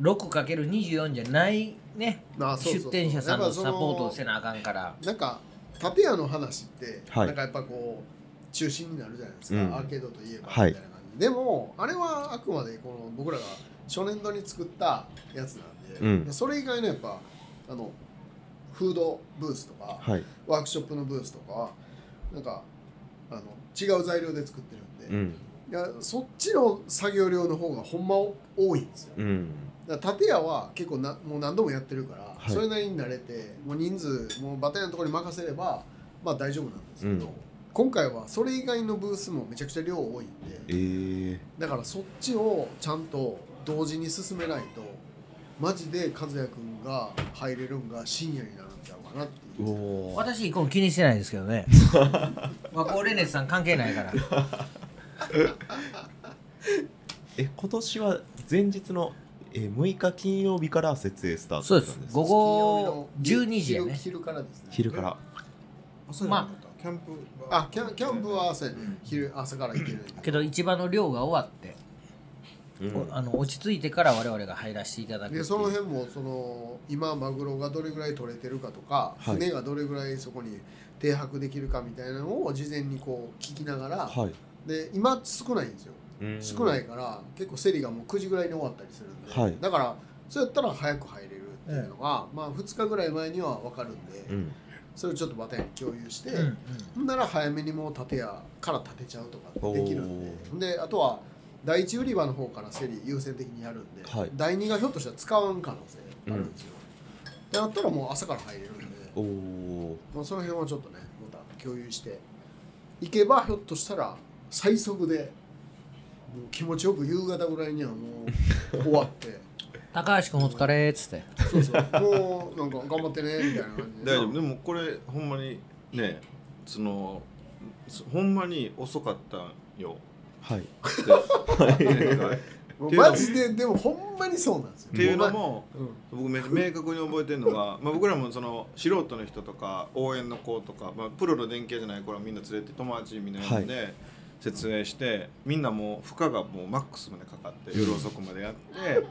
6×24 じゃないね。まあそうそうそう。出店者さんのサポートをせなあかんから。なんか建屋の話って、はい。なんかやっぱこう中心になるじゃないですか、うん。アーケードといえばみはい。たいな感じ。で、でもあれはあくまでこの僕らが初年度に作ったやつなんで、うん。でそれ以外のやっぱあのフードブースとか、はい。ワークショップのブースとかはなんかあの違う材料で作ってるんで、うん。いやそっちの作業量の方がほんま多いんですよ、うん。だから建屋は結構なもう何度もやってるから、はい。それなりに慣れてもう人数もうバタヤのところに任せればまあ大丈夫なんですけど、うん。今回はそれ以外のブースもめちゃくちゃ量多いんえでー、だからそっちをちゃんと同時に進めないとマジで和也君が入れるんが深夜になるんちゃうかなって私イコン気にしてないですけどね。和光レネスさん関係ないから。え今年は前日の、えー、6日金曜日から設営スタートそうです。午後12時やね。昼昼からですね。昼から。まキャンプあキャンキャンプは朝昼朝から行けるけど市場の漁が終わって、あの落ち着いてから我々が入らせていただくでその辺もその今マグロがどれぐらい取れてるかとか、はい。船がどれぐらいそこに停泊できるかみたいなのを事前にこう聞きながら、はい。で今少ないんですよ。うん。少ないから結構競りがもう9時ぐらいに終わったりするんで、はい。だからそうやったら早く入れるっていうのが、まあ2日ぐらい前には分かるんで、うん。それをちょっとバタヤに共有して、うんうん。ほんなら早めにもう建屋から建てちゃうとかできるんで。おであとは第一売り場の方から競り優先的にやるんで、はい。第二がひょっとしたら使わん可能性あるんですよ、であったらもう朝から入れるんで、おおまあ、その辺はちょっとねまた共有していけばひょっとしたら最速でもう気持ちよく夕方ぐらいにはもう終わって。高橋君お疲れっつって。そうそうもうなんか頑張ってねみたいな。感じで大丈夫。でもこれほんまにねそのそほんまに遅かったんよはい。でなんかもうマジででもほんまにそうなんですよ。っていうのもうん。僕明確に覚えてるのが、まあ、僕らもその素人の人とか応援の子とか、まあ、プロの電気屋じゃない子らみんな連れて友達みたいなので説明して、みんなもう負荷がもうマックスまでかかって夜遅くまでやって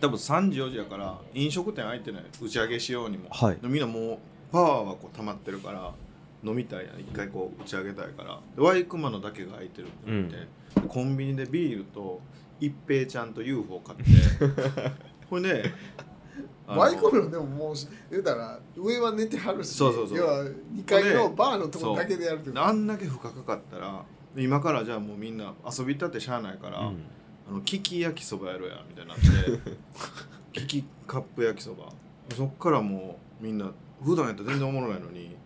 多分3時4時やから飲食店開いてない。打ち上げしようにも、はい。でみんなもうパワーはこう溜まってるから飲みたいやん一回こう打ち上げたいから。でワイクマのだけが空いてるってなって、コンビニでビールと一平ちゃんと UFO 買って。これねあのバイクのでももう言うたら上は寝てはるしそうそうそう。要は2階のバーのところだけでやるってあんだけ負荷かかったら今からじゃあもうみんな遊びたってしゃあないから、うん。あのキキ焼きそばやろうやみたいになって キキカップ焼きそば。そっからもうみんな普段やったら全然おもろないのに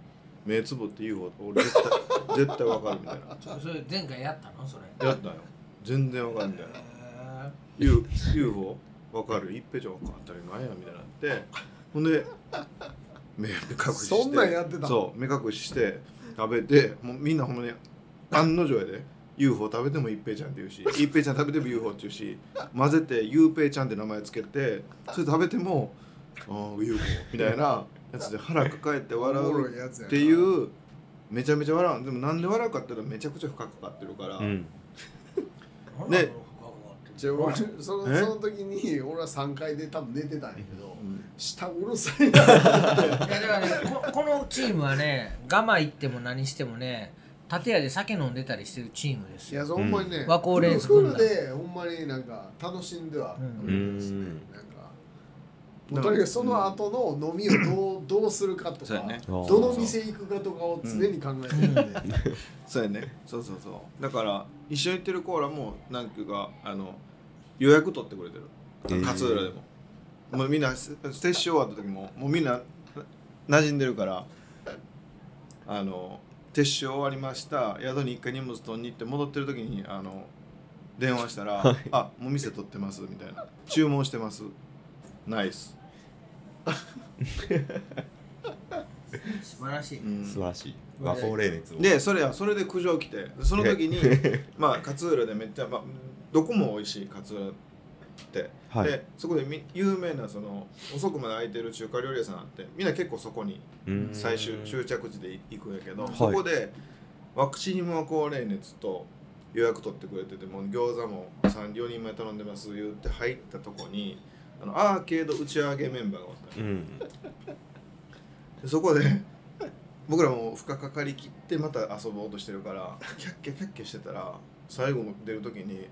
目つぶって UFO 俺絶対絶対わかるみたいな。それ前回やったの？それ。やったよ。全然わかるみたいな。へ U- UFO わかる？一平ちゃんわかったりなんやみたいになって。ほんで目目隠しして。そんなんやってた？そう目隠しして食べてもうみんなほんまに案の定やで。UFO 食べても一平ちゃんって言うし一平ちゃん食べても UFO って言うし混ぜてゆうぺいちゃんって名前つけてそれ食べてもああ UFO みたいなやつで腹抱えて笑うっていうめちゃめちゃ笑う。でもなんで笑うかって言ったらめちゃくちゃ負荷かかってるから、うん。ー でじゃあ俺そのえ？その時に俺は3階で多分寝てたんやけどうん。下うるさいなと思って。いやだからねここのチームはねガマ行っても何してもね建屋で酒飲んでたりしてるチームですよ。いやそうほんまにね和光レースフル軍団でほんまになんか楽しんではうん。うん。なんかとにかくその後の飲みをどうどうするかとかね。どの店行くかとかを常に考えてるんで。そうやね。そうそう。そうだから一緒に行ってるコーラもなんていうかあの予約取ってくれてる。勝浦でも、もうみんなステッシュ終わった時ももうみんな馴染んでるからあの撤収終わりました。宿に一回荷物取りに行って戻ってる時にあの電話したら「あもう店取ってます」みたいな「注文してます」ナイス、素晴らしい、うん。素晴らしい。和光冷熱を。でそれやそれで苦情来てその時に まあ勝浦でめっちゃ、まあ、どこも美味しい勝浦って、はい。でそこでみ有名なその遅くまで空いてる中華料理屋さんあってみんな結構そこにうん。最終終着地で行くんやけど、はい。そこでワクチン無高冷熱と予約取ってくれててもう餃子も4人前頼んでます言って入ったとこにああのアーケード打ち上げメンバーがおったの。うん。でそこで僕らも負荷かかりきってまた遊ぼうとしてるからキャッキャキャッキャしてたら最後出る時に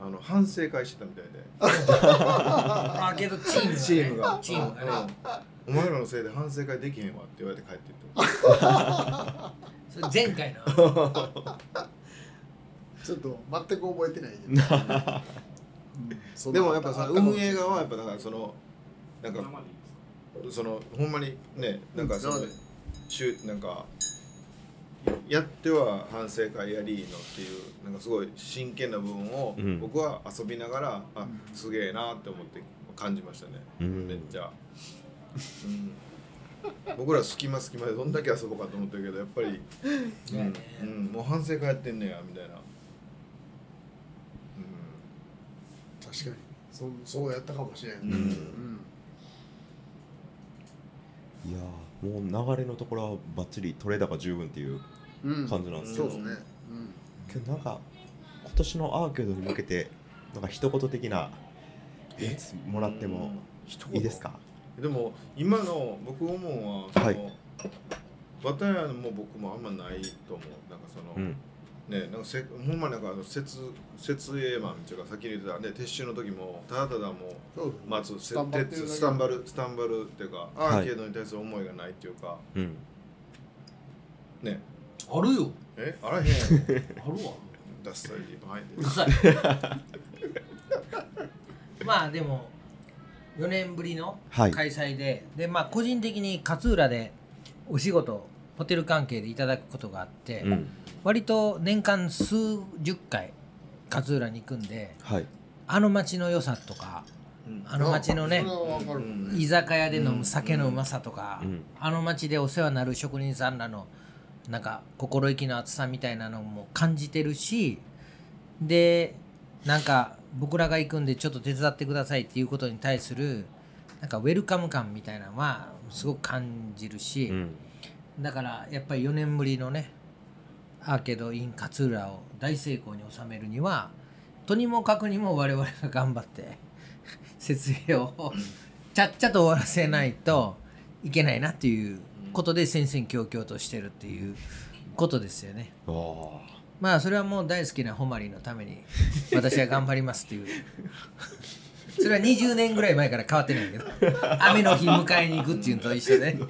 あの反省会してたみたいで。アーケードチームが、ね、チームが。チームがね。うん。お前らのせいで反省会できへんわって言われて帰っていった。それ前回の。ちょっと全く覚えてないけどうん。でもやっぱさ運営側はやっぱだからそのなんかそのほんまにねなんかそのうん。しゅなんかやっては反省会やりのっていうなんかすごい真剣な部分をうん。僕は遊びながら、あすげえなって思って感じましたね、うん。めっちゃ、うん、僕ら隙間隙間でどんだけ遊ぼうかと思ってるけどやっぱり、うん。うん、もう反省会やってんねやみたいな、確かに。そそうやったかもしれん、うん。うん。いやーもう流れのところはバッチリ取れ高十分っていううん。感じなんですけど、そうですね、けどなんか今年のアーケードに向けてなんか一言的なやつもらってもいいですか？でも今の僕思うのはその、はい。バタヤも僕もあんまないと思う。なんかその、うんねなんかせほんまなんかあの設設営マンっていうか先に言ってたね撤収の時もただただもうそう待つスタンバってるだけ。スタンバルスタンバルっていうかアはい。ーケードに対する思いがないっていうか、うん。ね。あるよ。え？あらへん あるわ。ダッサいバイ まあでも4年ぶりのはい。開催で、でまあ個人的に勝浦でお仕事ホテル関係でいただくことがあって、うん割と年間数十回勝浦に行くんではい。あの街の良さとかあの街のね居酒屋で飲む酒のうまさとか、うん。あの街でお世話になる職人さんらのなんか心意気の厚さみたいなのも感じてるしでなんか僕らが行くんでちょっと手伝ってくださいっていうことに対するなんかウェルカム感みたいなのはすごく感じるし、うん。だからやっぱり4年ぶりのねアーケード in 勝浦を大成功に収めるにはとにもかくにも我々が頑張って設営をちゃっちゃと終わらせないといけないなっていうことで戦々恐々としてるっていうことですよね。まあそれはもう大好きなホマリのために私は頑張りますっていう。それは20年ぐらい前から変わってないけど雨の日迎えに行くっていうのと一緒で。ね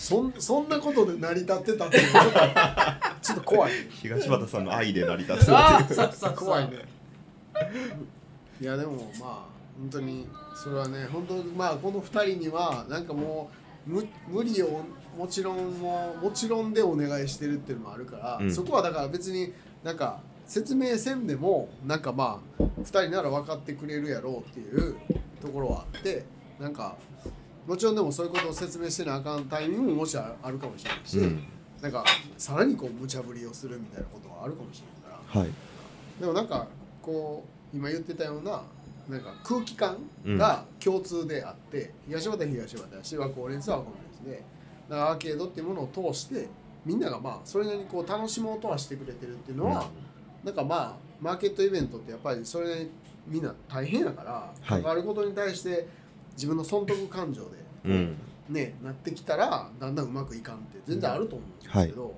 そんそんなことで成り立ってたっていう。の はちょっと怖い。東畑さんの愛で成り立つそう。そう 怖いね。いやでもまあ本当にそれはね本当まあこの2人にはなんかもう無無理をもちろんもうもちろんでお願いしてるっていうのもあるから、うん。そこはだから別になんか説明せんでもなんかまあ2人なら分かってくれるやろうっていうところはあってなんかもちろんでもそういうことを説明してなあかんタイミングももしああるかもしれないし、うん。なんかさらにこう無茶ぶりをするみたいなことはあるかもしれないから。はい。でもなんかこう今言ってたようななんか空気感が共通であって、東畑は東畑だし和光列は和光列でだからアーケードっていうものを通してみんながまあそれなりにこう楽しもうとはしてくれてるっていうのは、なんかまあマーケットイベントってやっぱりそれなりにみんな大変やから、はい。関わることに対して自分の損得感情でうん。ねなってきたらだんだんうまくいかんって全然あると思うんですけど、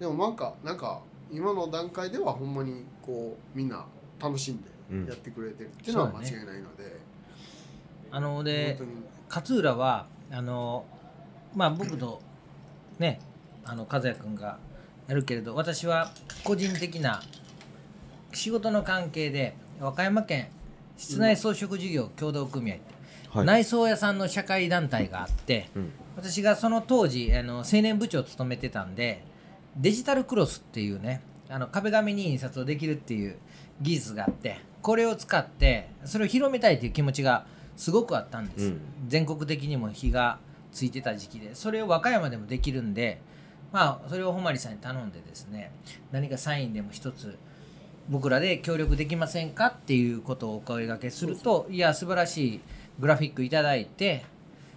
でもなんかなんか今の段階ではほんまにこうみんな楽しんでやってくれてるっていうのは間違いないので、あので勝浦はあのまあ僕とねあの和也君がやるけれど私は個人的な仕事の関係で和歌山県室内装飾事業協同組合、はい内装屋さんの社会団体があってうん。私がその当時あの青年部長を務めてたんでデジタルクロスっていうねあの壁紙に印刷をできるっていう技術があってこれを使ってそれを広めたいという気持ちがすごくあったんです、うん。全国的にも火がついてた時期でそれを和歌山でもできるんでまあそれを誉さんに頼んでですね何かサインでも一つ僕らで協力できませんかっていうことをお声掛けするといや素晴らしいグラフィックいただいて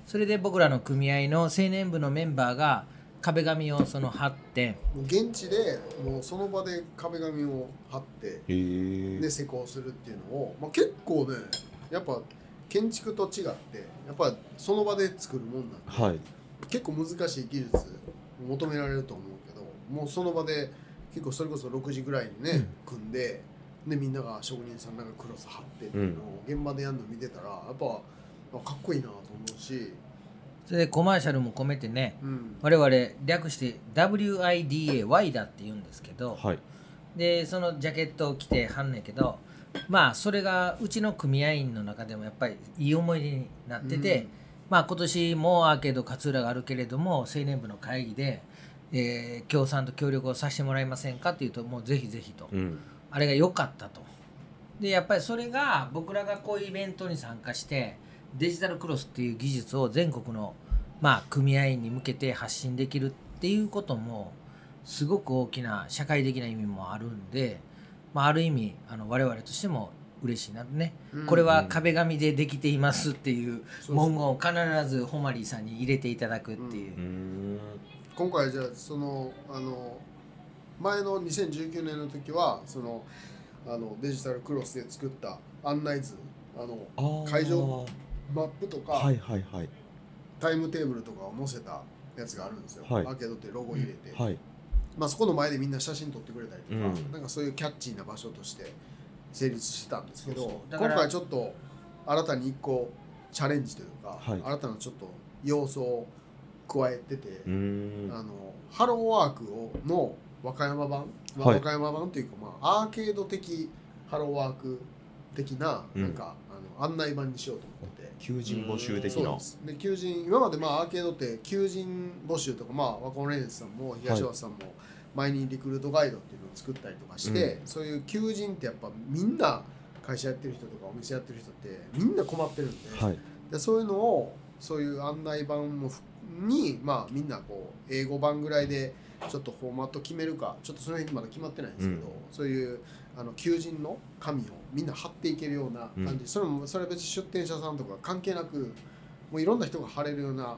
それで僕らの組合の青年部のメンバーが壁紙をその貼って現地でもうその場で壁紙を貼ってで施工するっていうのを、まあ、結構ねやっぱ建築と違ってやっぱその場で作るもんなんで、はい。結構難しい技術求められると思うけどもうその場で結構それこそ6時ぐらいにね、組んででみんなが職人さんなんかクロス貼ってっていうのを現場でやるの見てたらやっぱあかっこいいなと思うし、それでコマーシャルも込めてねうん、我々略して WIDAY だって言うんですけど、はい。でそのジャケットを着てはんねんけどまあそれがうちの組合員の中でもやっぱりいい思い出になってて、うん。まあ今年もアーケード勝浦があるけれども青年部の会議で、えー協賛と協力をさせてもらえませんかっていうともうぜひぜひと、うんあれが良かったと。でやっぱりそれが僕らがこういうイベントに参加してデジタルクロスっていう技術を全国のまあ組合員に向けて発信できるっていうこともすごく大きな社会的な意味もあるんで、まあ、ある意味あの我々としても嬉しいなね、うん。これは壁紙でできていますっていう文言を必ずホマリーさんに入れていただくっていう。う、ん。今回じゃあそのあの前の2019年の時はそのあのデジタルクロスで作った案内図あの会場マップとか、はいはいはい。タイムテーブルとかを載せたやつがあるんですよ、はい。アーケードってロゴ入れて、はい。まあ、そこの前でみんな写真撮ってくれたりとか、うん。なんかそういうキャッチーな場所として成立してたんですけど今回ちょっと新たに一個チャレンジというか、はい。新たなちょっと要素を加えてて、うん。あのハローワークをの和歌山版、まあはい。和歌山版というか、まあ、アーケード的ハローワーク的なうん。なんか、あの案内板にしようと思って。て。求人募集的な。で求人今までまあアーケードって求人募集とかまあワコンレンスさんも東尾さんも前にリクルートガイドっていうのを作ったりとかして、うそういう求人ってやっぱみんな会社やってる人とかお店やってる人ってみんな困ってるんで,、はい。でそういうのをそういう案内板もふにまあみんなこう英語版ぐらいでちょっとフォーマット決めるかちょっとその辺まだ決まってないんですけど、うん。そういうあの求人の紙をみんな貼っていけるような感じ、うん。それもそれは別に出店者さんとか関係なくもういろんな人が貼れるような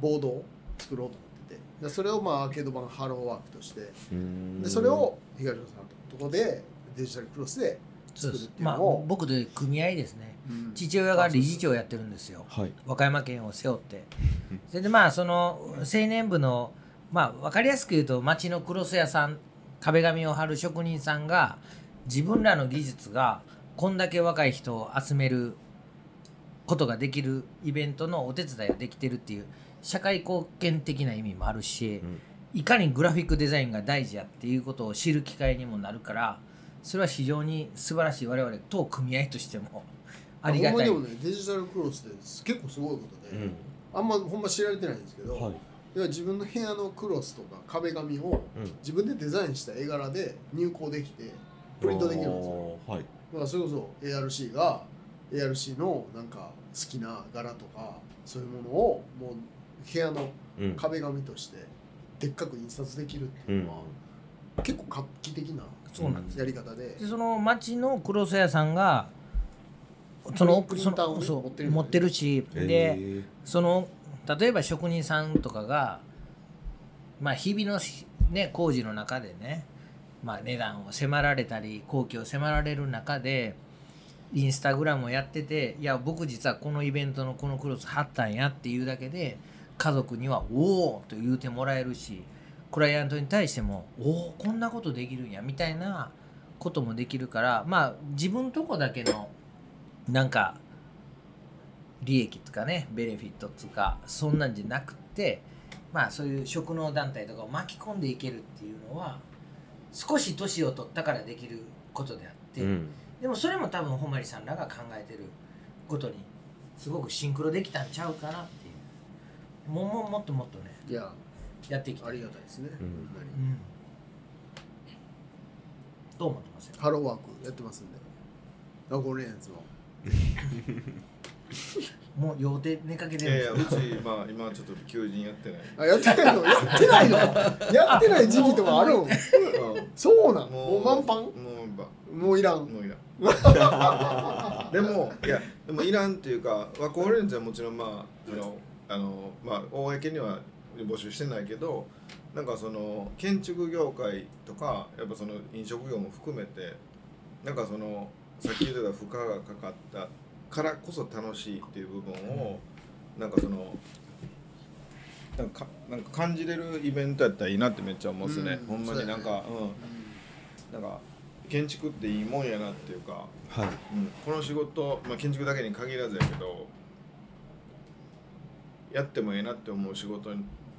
ボードを作ろうと思ってて。でそれをまあアーケード版ハローワークとしてうん。でそれを東野さんところでデジタルクロスで作るっていうまあのを、僕で組合ですね。うん。父親が理事長やってるんですよ。はい。和歌山県を背負って。それでまあその青年部のまあ分かりやすく言うと町のクロス屋さん壁紙を貼る職人さんが自分らの技術がこんだけ若い人を集めることができるイベントのお手伝いができてるっていう社会貢献的な意味もあるし、うん。いかにグラフィックデザインが大事やっていうことを知る機会にもなるからそれは非常に素晴らしい我々当組合としても ありがたい。ほんまでもねデジタルクロスって結構すごいことで、うん。あんまほんま知られてないんですけど、はい要は自分の部屋のクロスとか壁紙をうん。自分でデザインした絵柄で入稿できてプリントできるんですよ。あーはい。だからそれこそ ARC が ARC のなんか好きな柄とかそういうものをもう部屋のうん。壁紙としてでっかく印刷できるっていうのは、結構画期的なやり方で。でその町のクロス屋さんがそのプリンターをねその持ってるそう持ってるし、へでーその例えば職人さんとかがまあ日々のね工事の中でね、まあ、値段を迫られたり工期を迫られる中でインスタグラムをやってていや僕実はこのイベントのこのクロス貼ったんやっていうだけで家族には「おお!」と言うてもらえるしクライアントに対しても「おおこんなことできるんや」みたいなこともできるからまあ自分とこだけのなんか利益とかねベネフィットとかそんなんじゃなくてまあそういう職能団体とかを巻き込んでいけるっていうのは少し年を取ったからできることであって、うん。でもそれも多分ほまりさんらが考えてることにすごくシンクロできたんちゃうかなっていう。もももっともっとねいややっていきたい、ありがたいですね、うん。うん、どう思ってます？よハローワークやってますんで。ラゴレンズも もう予定寝かけてるいやいやうちまあ今ちょっと求人やってない。あやってないの？やってないの？やってない時期とかあるん。そうなんもう満帆？もうまもういらん。もういらん。でもいやでもいらんっていうかワコーレンズはもちろんまあそのあのまあ公には募集してないけどなんかその建築業界とかやっぱその飲食業も含めてなんかそのさっき言ってた負荷がかかったからこそ楽しいっていう部分をなんかそのなんかなんか感じれるイベントやったらいいなってめっちゃ思うんですね、うん。ほんまになんかう,、ん。なんか建築っていいもんやなっていうか、はい。うん、この仕事、まあ、建築だけに限らずやけどやってもええなって思う仕事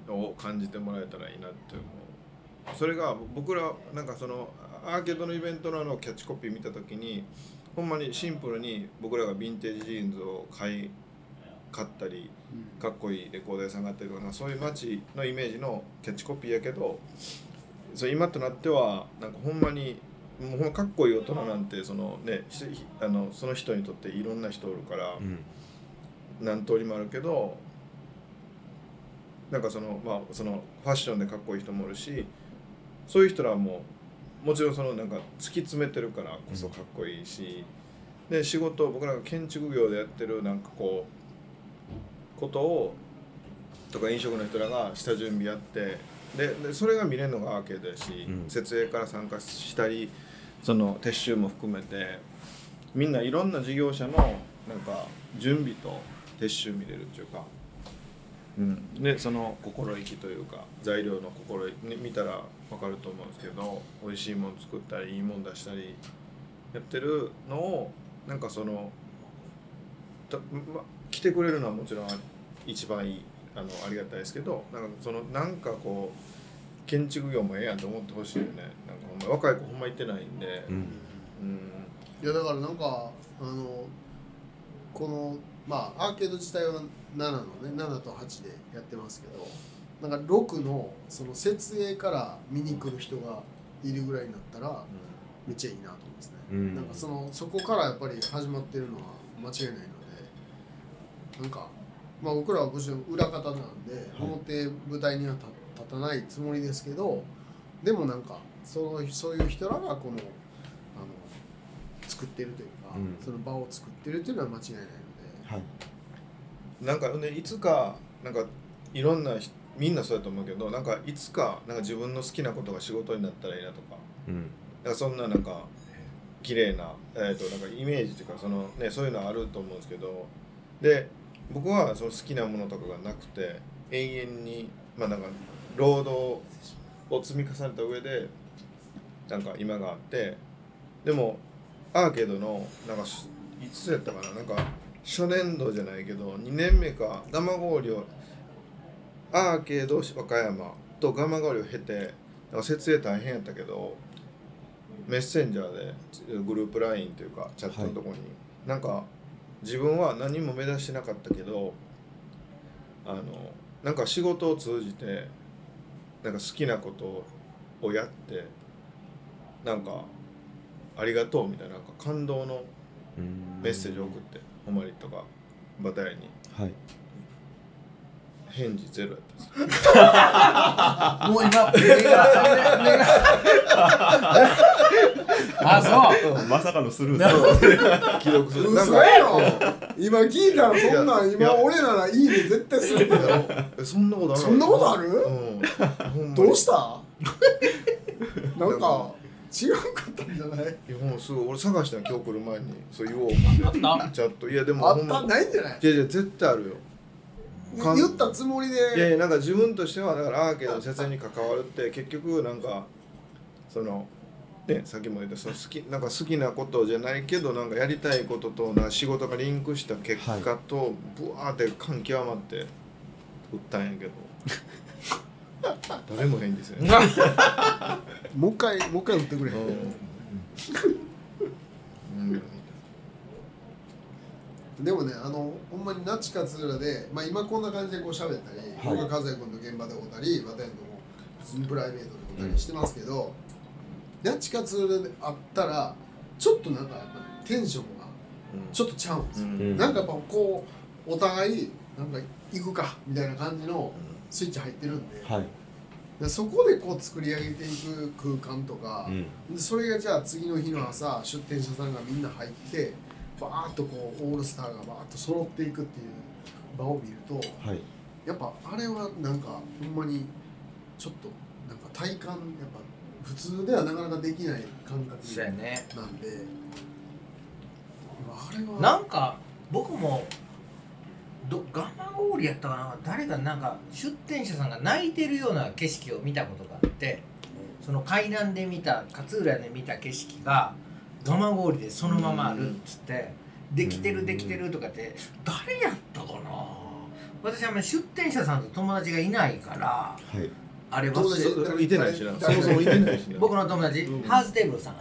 を感じてもらえたらいいなって思う。それが僕らなんかそのアーケードのイベントのあのキャッチコピー見た時にほんまにシンプルに僕らがヴィンテージジーンズを買い買ったりかっこいいレコード屋さんがあったりとかそういう街のイメージのキャッチコピーやけどそう今となってはなんかほんまにもうほんまかっこいい大人なんてその、ね、ひあのその人にとっていろんな人おるからうん。何通りもあるけどなんかそのまあそのファッションでかっこいい人もおるしそういう人らはもうもちろんそのなんか突き詰めてるからこそかっこいいし、で仕事僕らが建築業でやってるなんかこうことをとか飲食の人らが下準備やってででそれが見れるのがアーケードやし、うん。設営から参加したりその撤収も含めてみんないろんな事業者のなんか準備と撤収見れるっていうか、うん、でその心意気というか材料の心意気、ね、見たら分かると思うんですけど美味しいもの作ったりいいもの出したりやってるのをなんかそのた、ま、来てくれるのはもちろん一番いいあのありがたいですけどなんかそのなんかこう建築業もええやんと思ってほしいよね。なんかほんま若い子ほんま行ってないんで、うん。うん。いやだからなんかあのこのまあアーケード自体は7のね7と8でやってますけどなんか6のその設営から見に来る人がいるぐらいになったらめっちゃいいなと思いますね、うん。なんかそのそこからやっぱり始まってるのは間違いないのでなんかまあ僕らはもちろん裏方なんで、表舞台には立立たないつもりですけどでもなんかそのそういう人らがこのあの作ってるというか、うん。その場を作ってるっていうのは間違いないので、はいなんかねいつかなんかいろんな人みんなそうやと思うけどなんかいつかなんか自分の好きなことが仕事になったらいいなとか。うん。なんかそんななんか綺麗なえー、となんかイメージというかその、ね、そういうのあると思うんですけど。で僕はその好きなものとかがなくて永遠にまあなんか労働を積み重ねた上でなんか今があって。でもアーケードのなんかしいつやったかななんか初年度じゃないけど2年目か蒲郡をアーケード和歌山と蒲郡を経て設営大変やったけどメッセンジャーでグループ LINE というかチャットのとこに、なんか自分は何も目指してなかったけどあのなんか仕事を通じてなんか好きなことをやってなんかありがとうみたいななんか感動のうん。メッセージを送って。ホマリとかバタヤに。はい。返事ゼロやったんですよ。もう今目が目が あそう。まさかのスルー記録する。なんか嘘やろ。今聞いたらそんなん今俺ならいいね絶対するけど。えそんなことある？そんなことある？うん。どうした？なんか違うかったんじゃない？いやもうすぐ俺探したの今日来る前に。そう言おう思って。あった？チャット。いやでもあったないんじゃない？いやいや絶対あるよ。言ったつもりいやいでやなんか自分としてはだからアーケードの設営に関わるって結局なんかそのねさっきも言ったその好きなんか好きなことじゃないけどなんかやりたいこととな仕事がリンクした結果とブワーって感極まって打ったんやけど誰も返事せんもう一回もう一回打ってくれうん。でもねあのほんまに那智勝浦で、まあ、今こんな感じでこう喋ったり、はい。僕が和也君と現場で会ったり和田君ともプライベートで会ったりしてますけど、那智勝浦で会ったらちょっとなんかやっぱりテンションがちょっとちゃうんですよ、うん。なんかやっぱこうお互いなんか行くかみたいな感じのスイッチ入ってるんで、はい。でそこでこう作り上げていく空間とか、うん。でそれがじゃあ次の日の朝出店者さんがみんな入ってバーッとこうオールスターがバーッと揃っていくっていう場を見るとはい。やっぱあれはなんかほんまにちょっとなんか体感やっぱ普通ではなかなかできない感覚そうやね。なんであれはなんか僕もどガマゴーリやったかな？誰かなんか出店者さんが泣いてるような景色を見たことがあってその階段で見た勝浦で見た景色が蒲郡でそのままあるっつって「できてるできてる」とかって誰やったかな？私あんまり出店者さんと友達がいないからはい。あれはいてないしな。そ誰もそもいてないしな。僕の友達、うん。ハーズテーブルさん。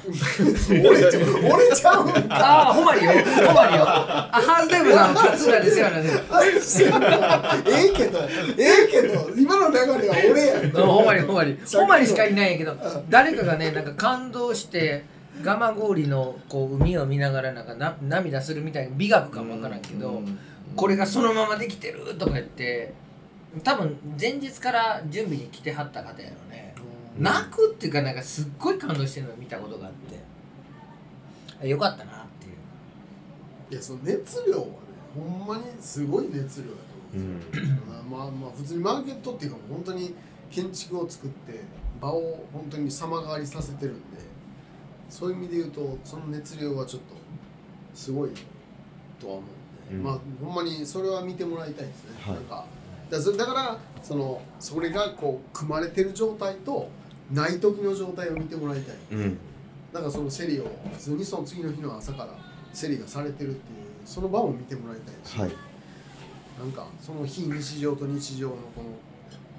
俺ちゃう俺ちゃうああほんまによ。ほんまによ。あハーズテーブルさんは勝浦で世話になってる。ええけどええけど今の流れは俺やん。うんほんまにほんまに。さっきの。ほんまにしかいないんやけど誰かがねなんか感動して蒲郡のこう海を見ながらなんかな涙するみたいな美学かもわからんけど、これがそのままできてるとか言って多分前日から準備に来てはった方やろね、泣くっていうかなんかすっごい感動してるのを見たことがあって。あよかったなっていう。いやその熱量はねほんまにすごい熱量だと思うんですよ、まあまあ普通にマーケットっていうかもう本当に建築を作って場を本当に様変わりさせてるんでそういう意味で言うとその熱量はちょっとすごいとは思うんで、うん。まあほんまにそれは見てもらいたいですね、はい。なんかだからそだからそのそれがこう組まれてる状態とない時の状態を見てもらいたい。うん。だからその競りを普通にその次の日の朝から競りがされてるっていうその場を見てもらいたいし、はい。なんかその非日常と日常のこの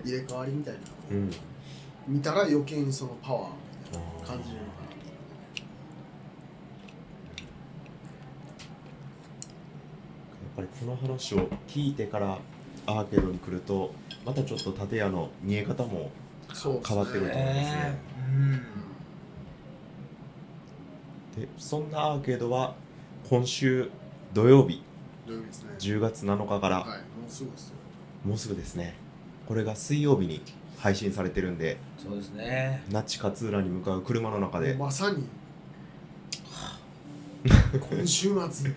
入れ替わりみたいな。うん。見たら余計にそのパワーを感じるのかやっぱりこの話を聞いてからアーケードに来るとまたちょっと建屋の見え方も変わってくると思いますね。うん。でそんなアーケードは今週土曜日土曜日ね。10月7日からはいもうすぐですよ。もうすぐですね。これが水曜日に配信されてるんでそうですね。那智勝浦に向かう車の中で。まさに 今週末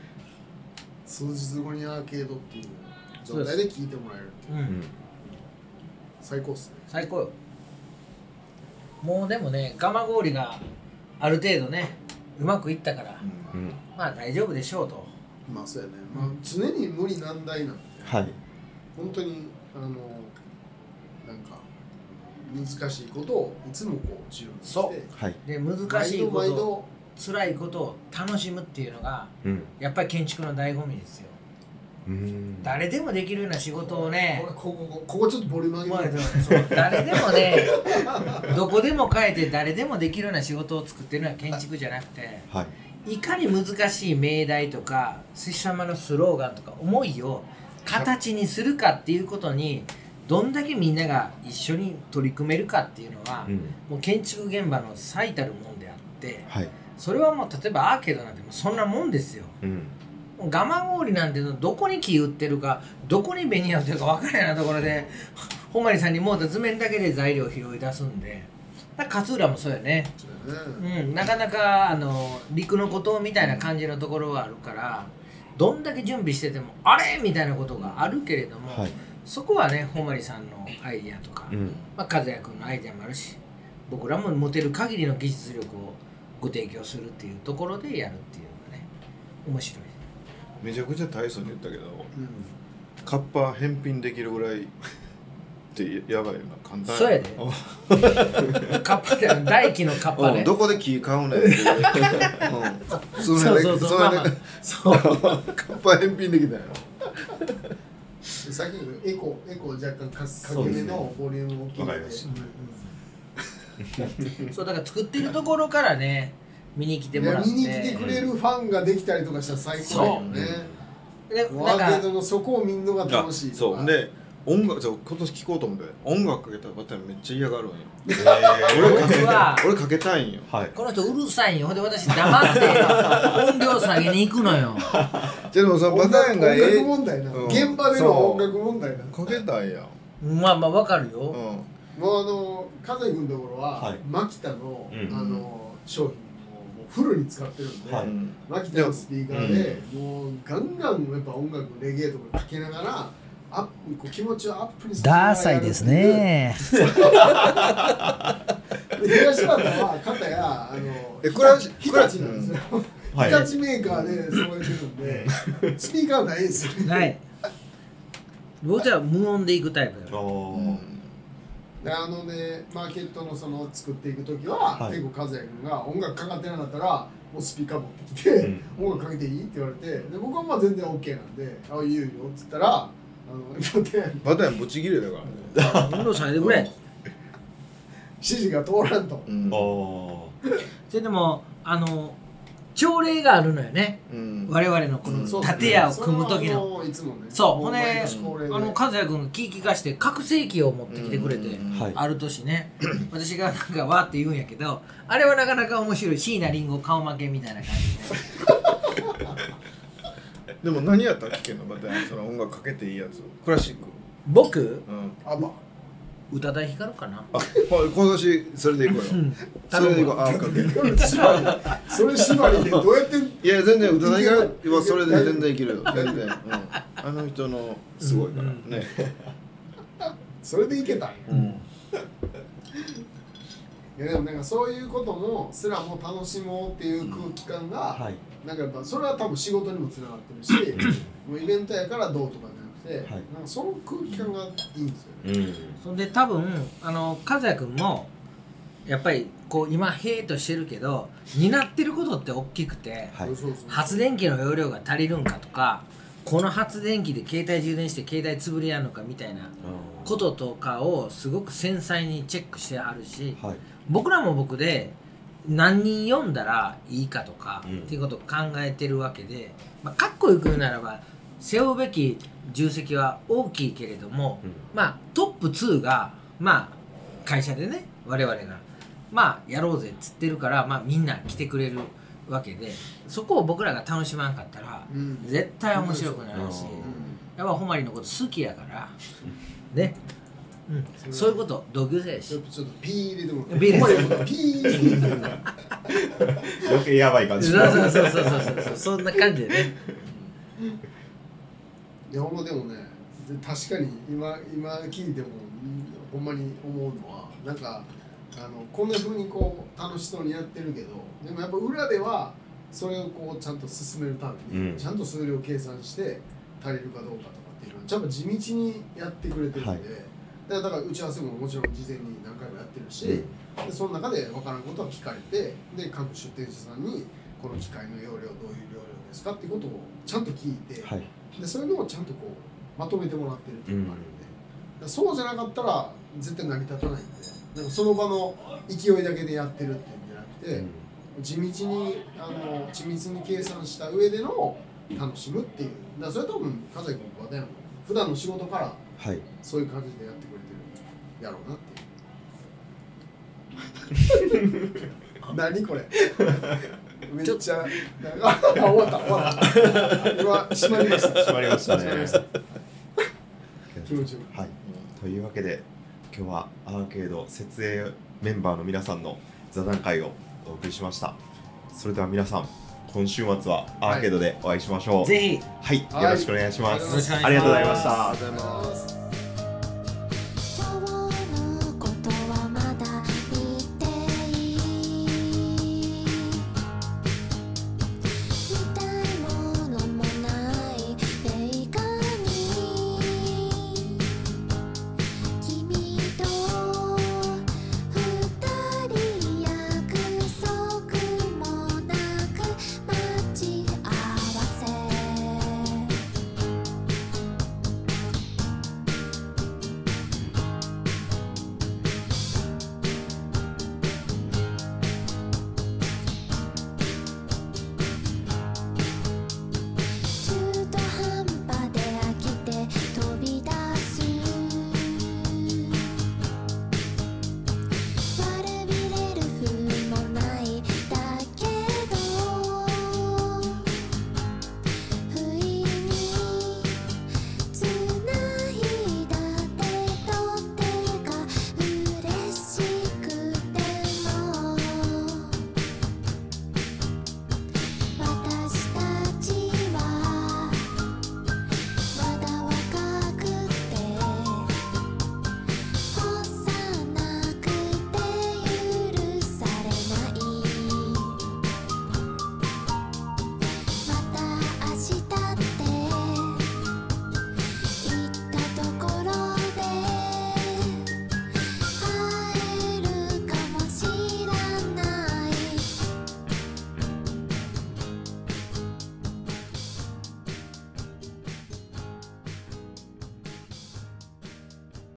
数日後にアーケードっていう状態で聞いてもらえるうん、うん最高っすね。最高よ。もうでもね蒲郡がある程度ねうまくいったから、うん。まあ大丈夫でしょうと。まあそうやね、まあ、常に無理難題なんではい。本当にあのなんか難しいことをいつもこう自由にしてそう。はい。で難しい毎度こと毎度辛いことを楽しむっていうのがうん。やっぱり建築の醍醐味ですよ。うん誰でもできるような仕事をね。これこここここちょっとボリューム上げて。そう誰でもね どこでも変えて誰でもできるような仕事を作ってるのは建築じゃなくてはい。いかに難しい命題とか拙者様のスローガンとか思いを形にするかっていうことにどんだけみんなが一緒に取り組めるかっていうのは、うん。もう建築現場の最たるもんであってはい。それはもう例えばアーケードなんてもうそんなもんですよ。うんもう蒲郡なんてのどこに木売ってるかどこに紅売ってるか分からないなところでほんまにさんにもうた図面だけで材料を拾い出すんで。勝浦もそうやね。うん、なかなかあの陸の孤島みたいな感じのところはあるからどんだけ準備しててもあれ！みたいなことがあるけれども、はい。そこはねほまりさんのアイディアとか、うん。まあ、和也君のアイディアもあるし僕らも持てる限りの技術力をご提供するっていうところでやるっていうのがね面白いめちゃくちゃ大層に言ったけどうん。カッパ返品できるぐらいって やばいよな簡単そうやで。カッパって大気のカッパね。うんどこで木買うねんって。いう、うん、そそうそうそうまあまあ。そう。カッパ返品できたよでさっきのエコエコ若干かそうですね。影めのボリューム大きいので。わかりまし そうだから作ってるところからね見に来ていもらって。や見に来てくれるファンができたりとかしたら最高だよね。でもうなんかアーケードのそこを見るのが楽しいそう。で音楽そう今年聴こうと思って。音楽かけたらバタめっちゃ嫌がるんよ。え俺かけ俺かけたいんよ。はい。この人うるさいんよ。ほんで私黙って音量下げに行くのよ。じゃあでもそのバターンがええ。音楽問題な、うん。現場での音楽問題なかけたいやん。まあまあわかるよ、うん。もうあの和也君のところは、はい。マキタの,、うん。あの商品フルに使ってるんで、はい。うんマキタのスピーカーで、もうガンガンやっぱ音楽レゲエとかかけながらアップこう気持ちをアップにする。ダーサイですね。で東畑は片やあのえクラシ日立なんですよ、はい。日立メーカーで揃えてるんでスピーカーないんですよない。僕は無音で行くタイプだよあのねマーケットのその作っていく時は、はい。結構和也君が音楽かかってなかったらもうスピーカー持ってきて、うん。音楽かけていいって言われてで僕はまあ全然 OK なんで「あいいよいいよ」っつったらあのバテンバタンブチギレだからね。運動されてくれ。指示が通らんと、うん。おそれでもあの朝礼があるのよね。うん。我々のこの建屋を組む時の。そう。ほんであの和也君が聞き聞かして拡声器を持ってきてくれて、うん。はい。ある年ね。私がなんかわーって言うんやけどあれはなかなか面白い。椎名林檎顔負けみたいな感じで。でも何やったら聞けんの？バタンその音楽かけていいやつクラシック僕？うん。あまあ宇多田ヒカルかな？あほ今年それでいこうよ。うん。それでいこう。あかけそれ縛りそれ縛りでどうやっていや全然宇多田ヒカルはそれで全然いけるよ。全然、うん、あの人のすごいから。うん。ね、それでいけたんや。うん。いやでもなんかそういうこともすらも楽しもうっていう空気感が、はい。なんかやっぱそれは多分仕事にもつながってるしもうイベントやからどうとかじゃなくて、はい。その空気感がいいんですよね、うん。そんで多分あの和也君もやっぱりこう今へーっとしてるけど担ってることって大きくて、はい。発電機の容量が足りるんかとかこの発電機で携帯充電して携帯潰れやんのかみたいなこととかをすごく繊細にチェックしてあるしはい。僕らも僕で何人読んだらいいかとか、うん。っていうことを考えてるわけで、まあ、かっこよく言うならば背負うべき重責は大きいけれども、うん。まあトップ2がまあ会社でね我々がまあやろうぜっつってるから、まあ、みんな来てくれるわけでそこを僕らが楽しまんかったらうん。絶対面白くなるし、うん。やっぱほまりのこと好きやからね、うん、そう。いうこと同級生やし。ちょっとピー入れてもらって。ピー入れて。もらって余計やばい感じ。そうそうそうそうそうそう。そんな感じでねいやほんまでもねで確かに今今聞いてもうんほんまに思うのはなんかあのこんな風にこう楽しそうにやってるけどでもやっぱ裏ではそれをこうちゃんと進めるために、うん。ちゃんと数量計算して足りるかどうかとかっていうのはちゃんと地道にやってくれてるんで、はい。でだから打ち合わせももちろん事前に何回もやってるし、でその中で分からんことは聞かれてで各出店者さんにこの機械の容量どういう容量ですかっていうことをちゃんと聞いて、はいでそういうのをちゃんとこうまとめてもらってるっていうのがあるんで、だからそうじゃなかったら絶対成り立たないんで。なんかその場の勢いだけでやってるっていうんじゃなくて、地道にあの緻密に計算した上での楽しむっていう。だそれは多分和也君とはね普段の仕事からはい。そういう感じでやってくれてるやろうなっていう。何これ めっちゃあ終わった終わった。今閉まりました。閉まりました。ねはい、というわけで今日はアーケード設営メンバーの皆さんの座談会をお送りしました。それでは皆さん今週末はアーケードでお会いしましょう。ぜひ。はい、はい。よろしくお願いします、よろしくお願いします。ありがとうございました。ありがとうございます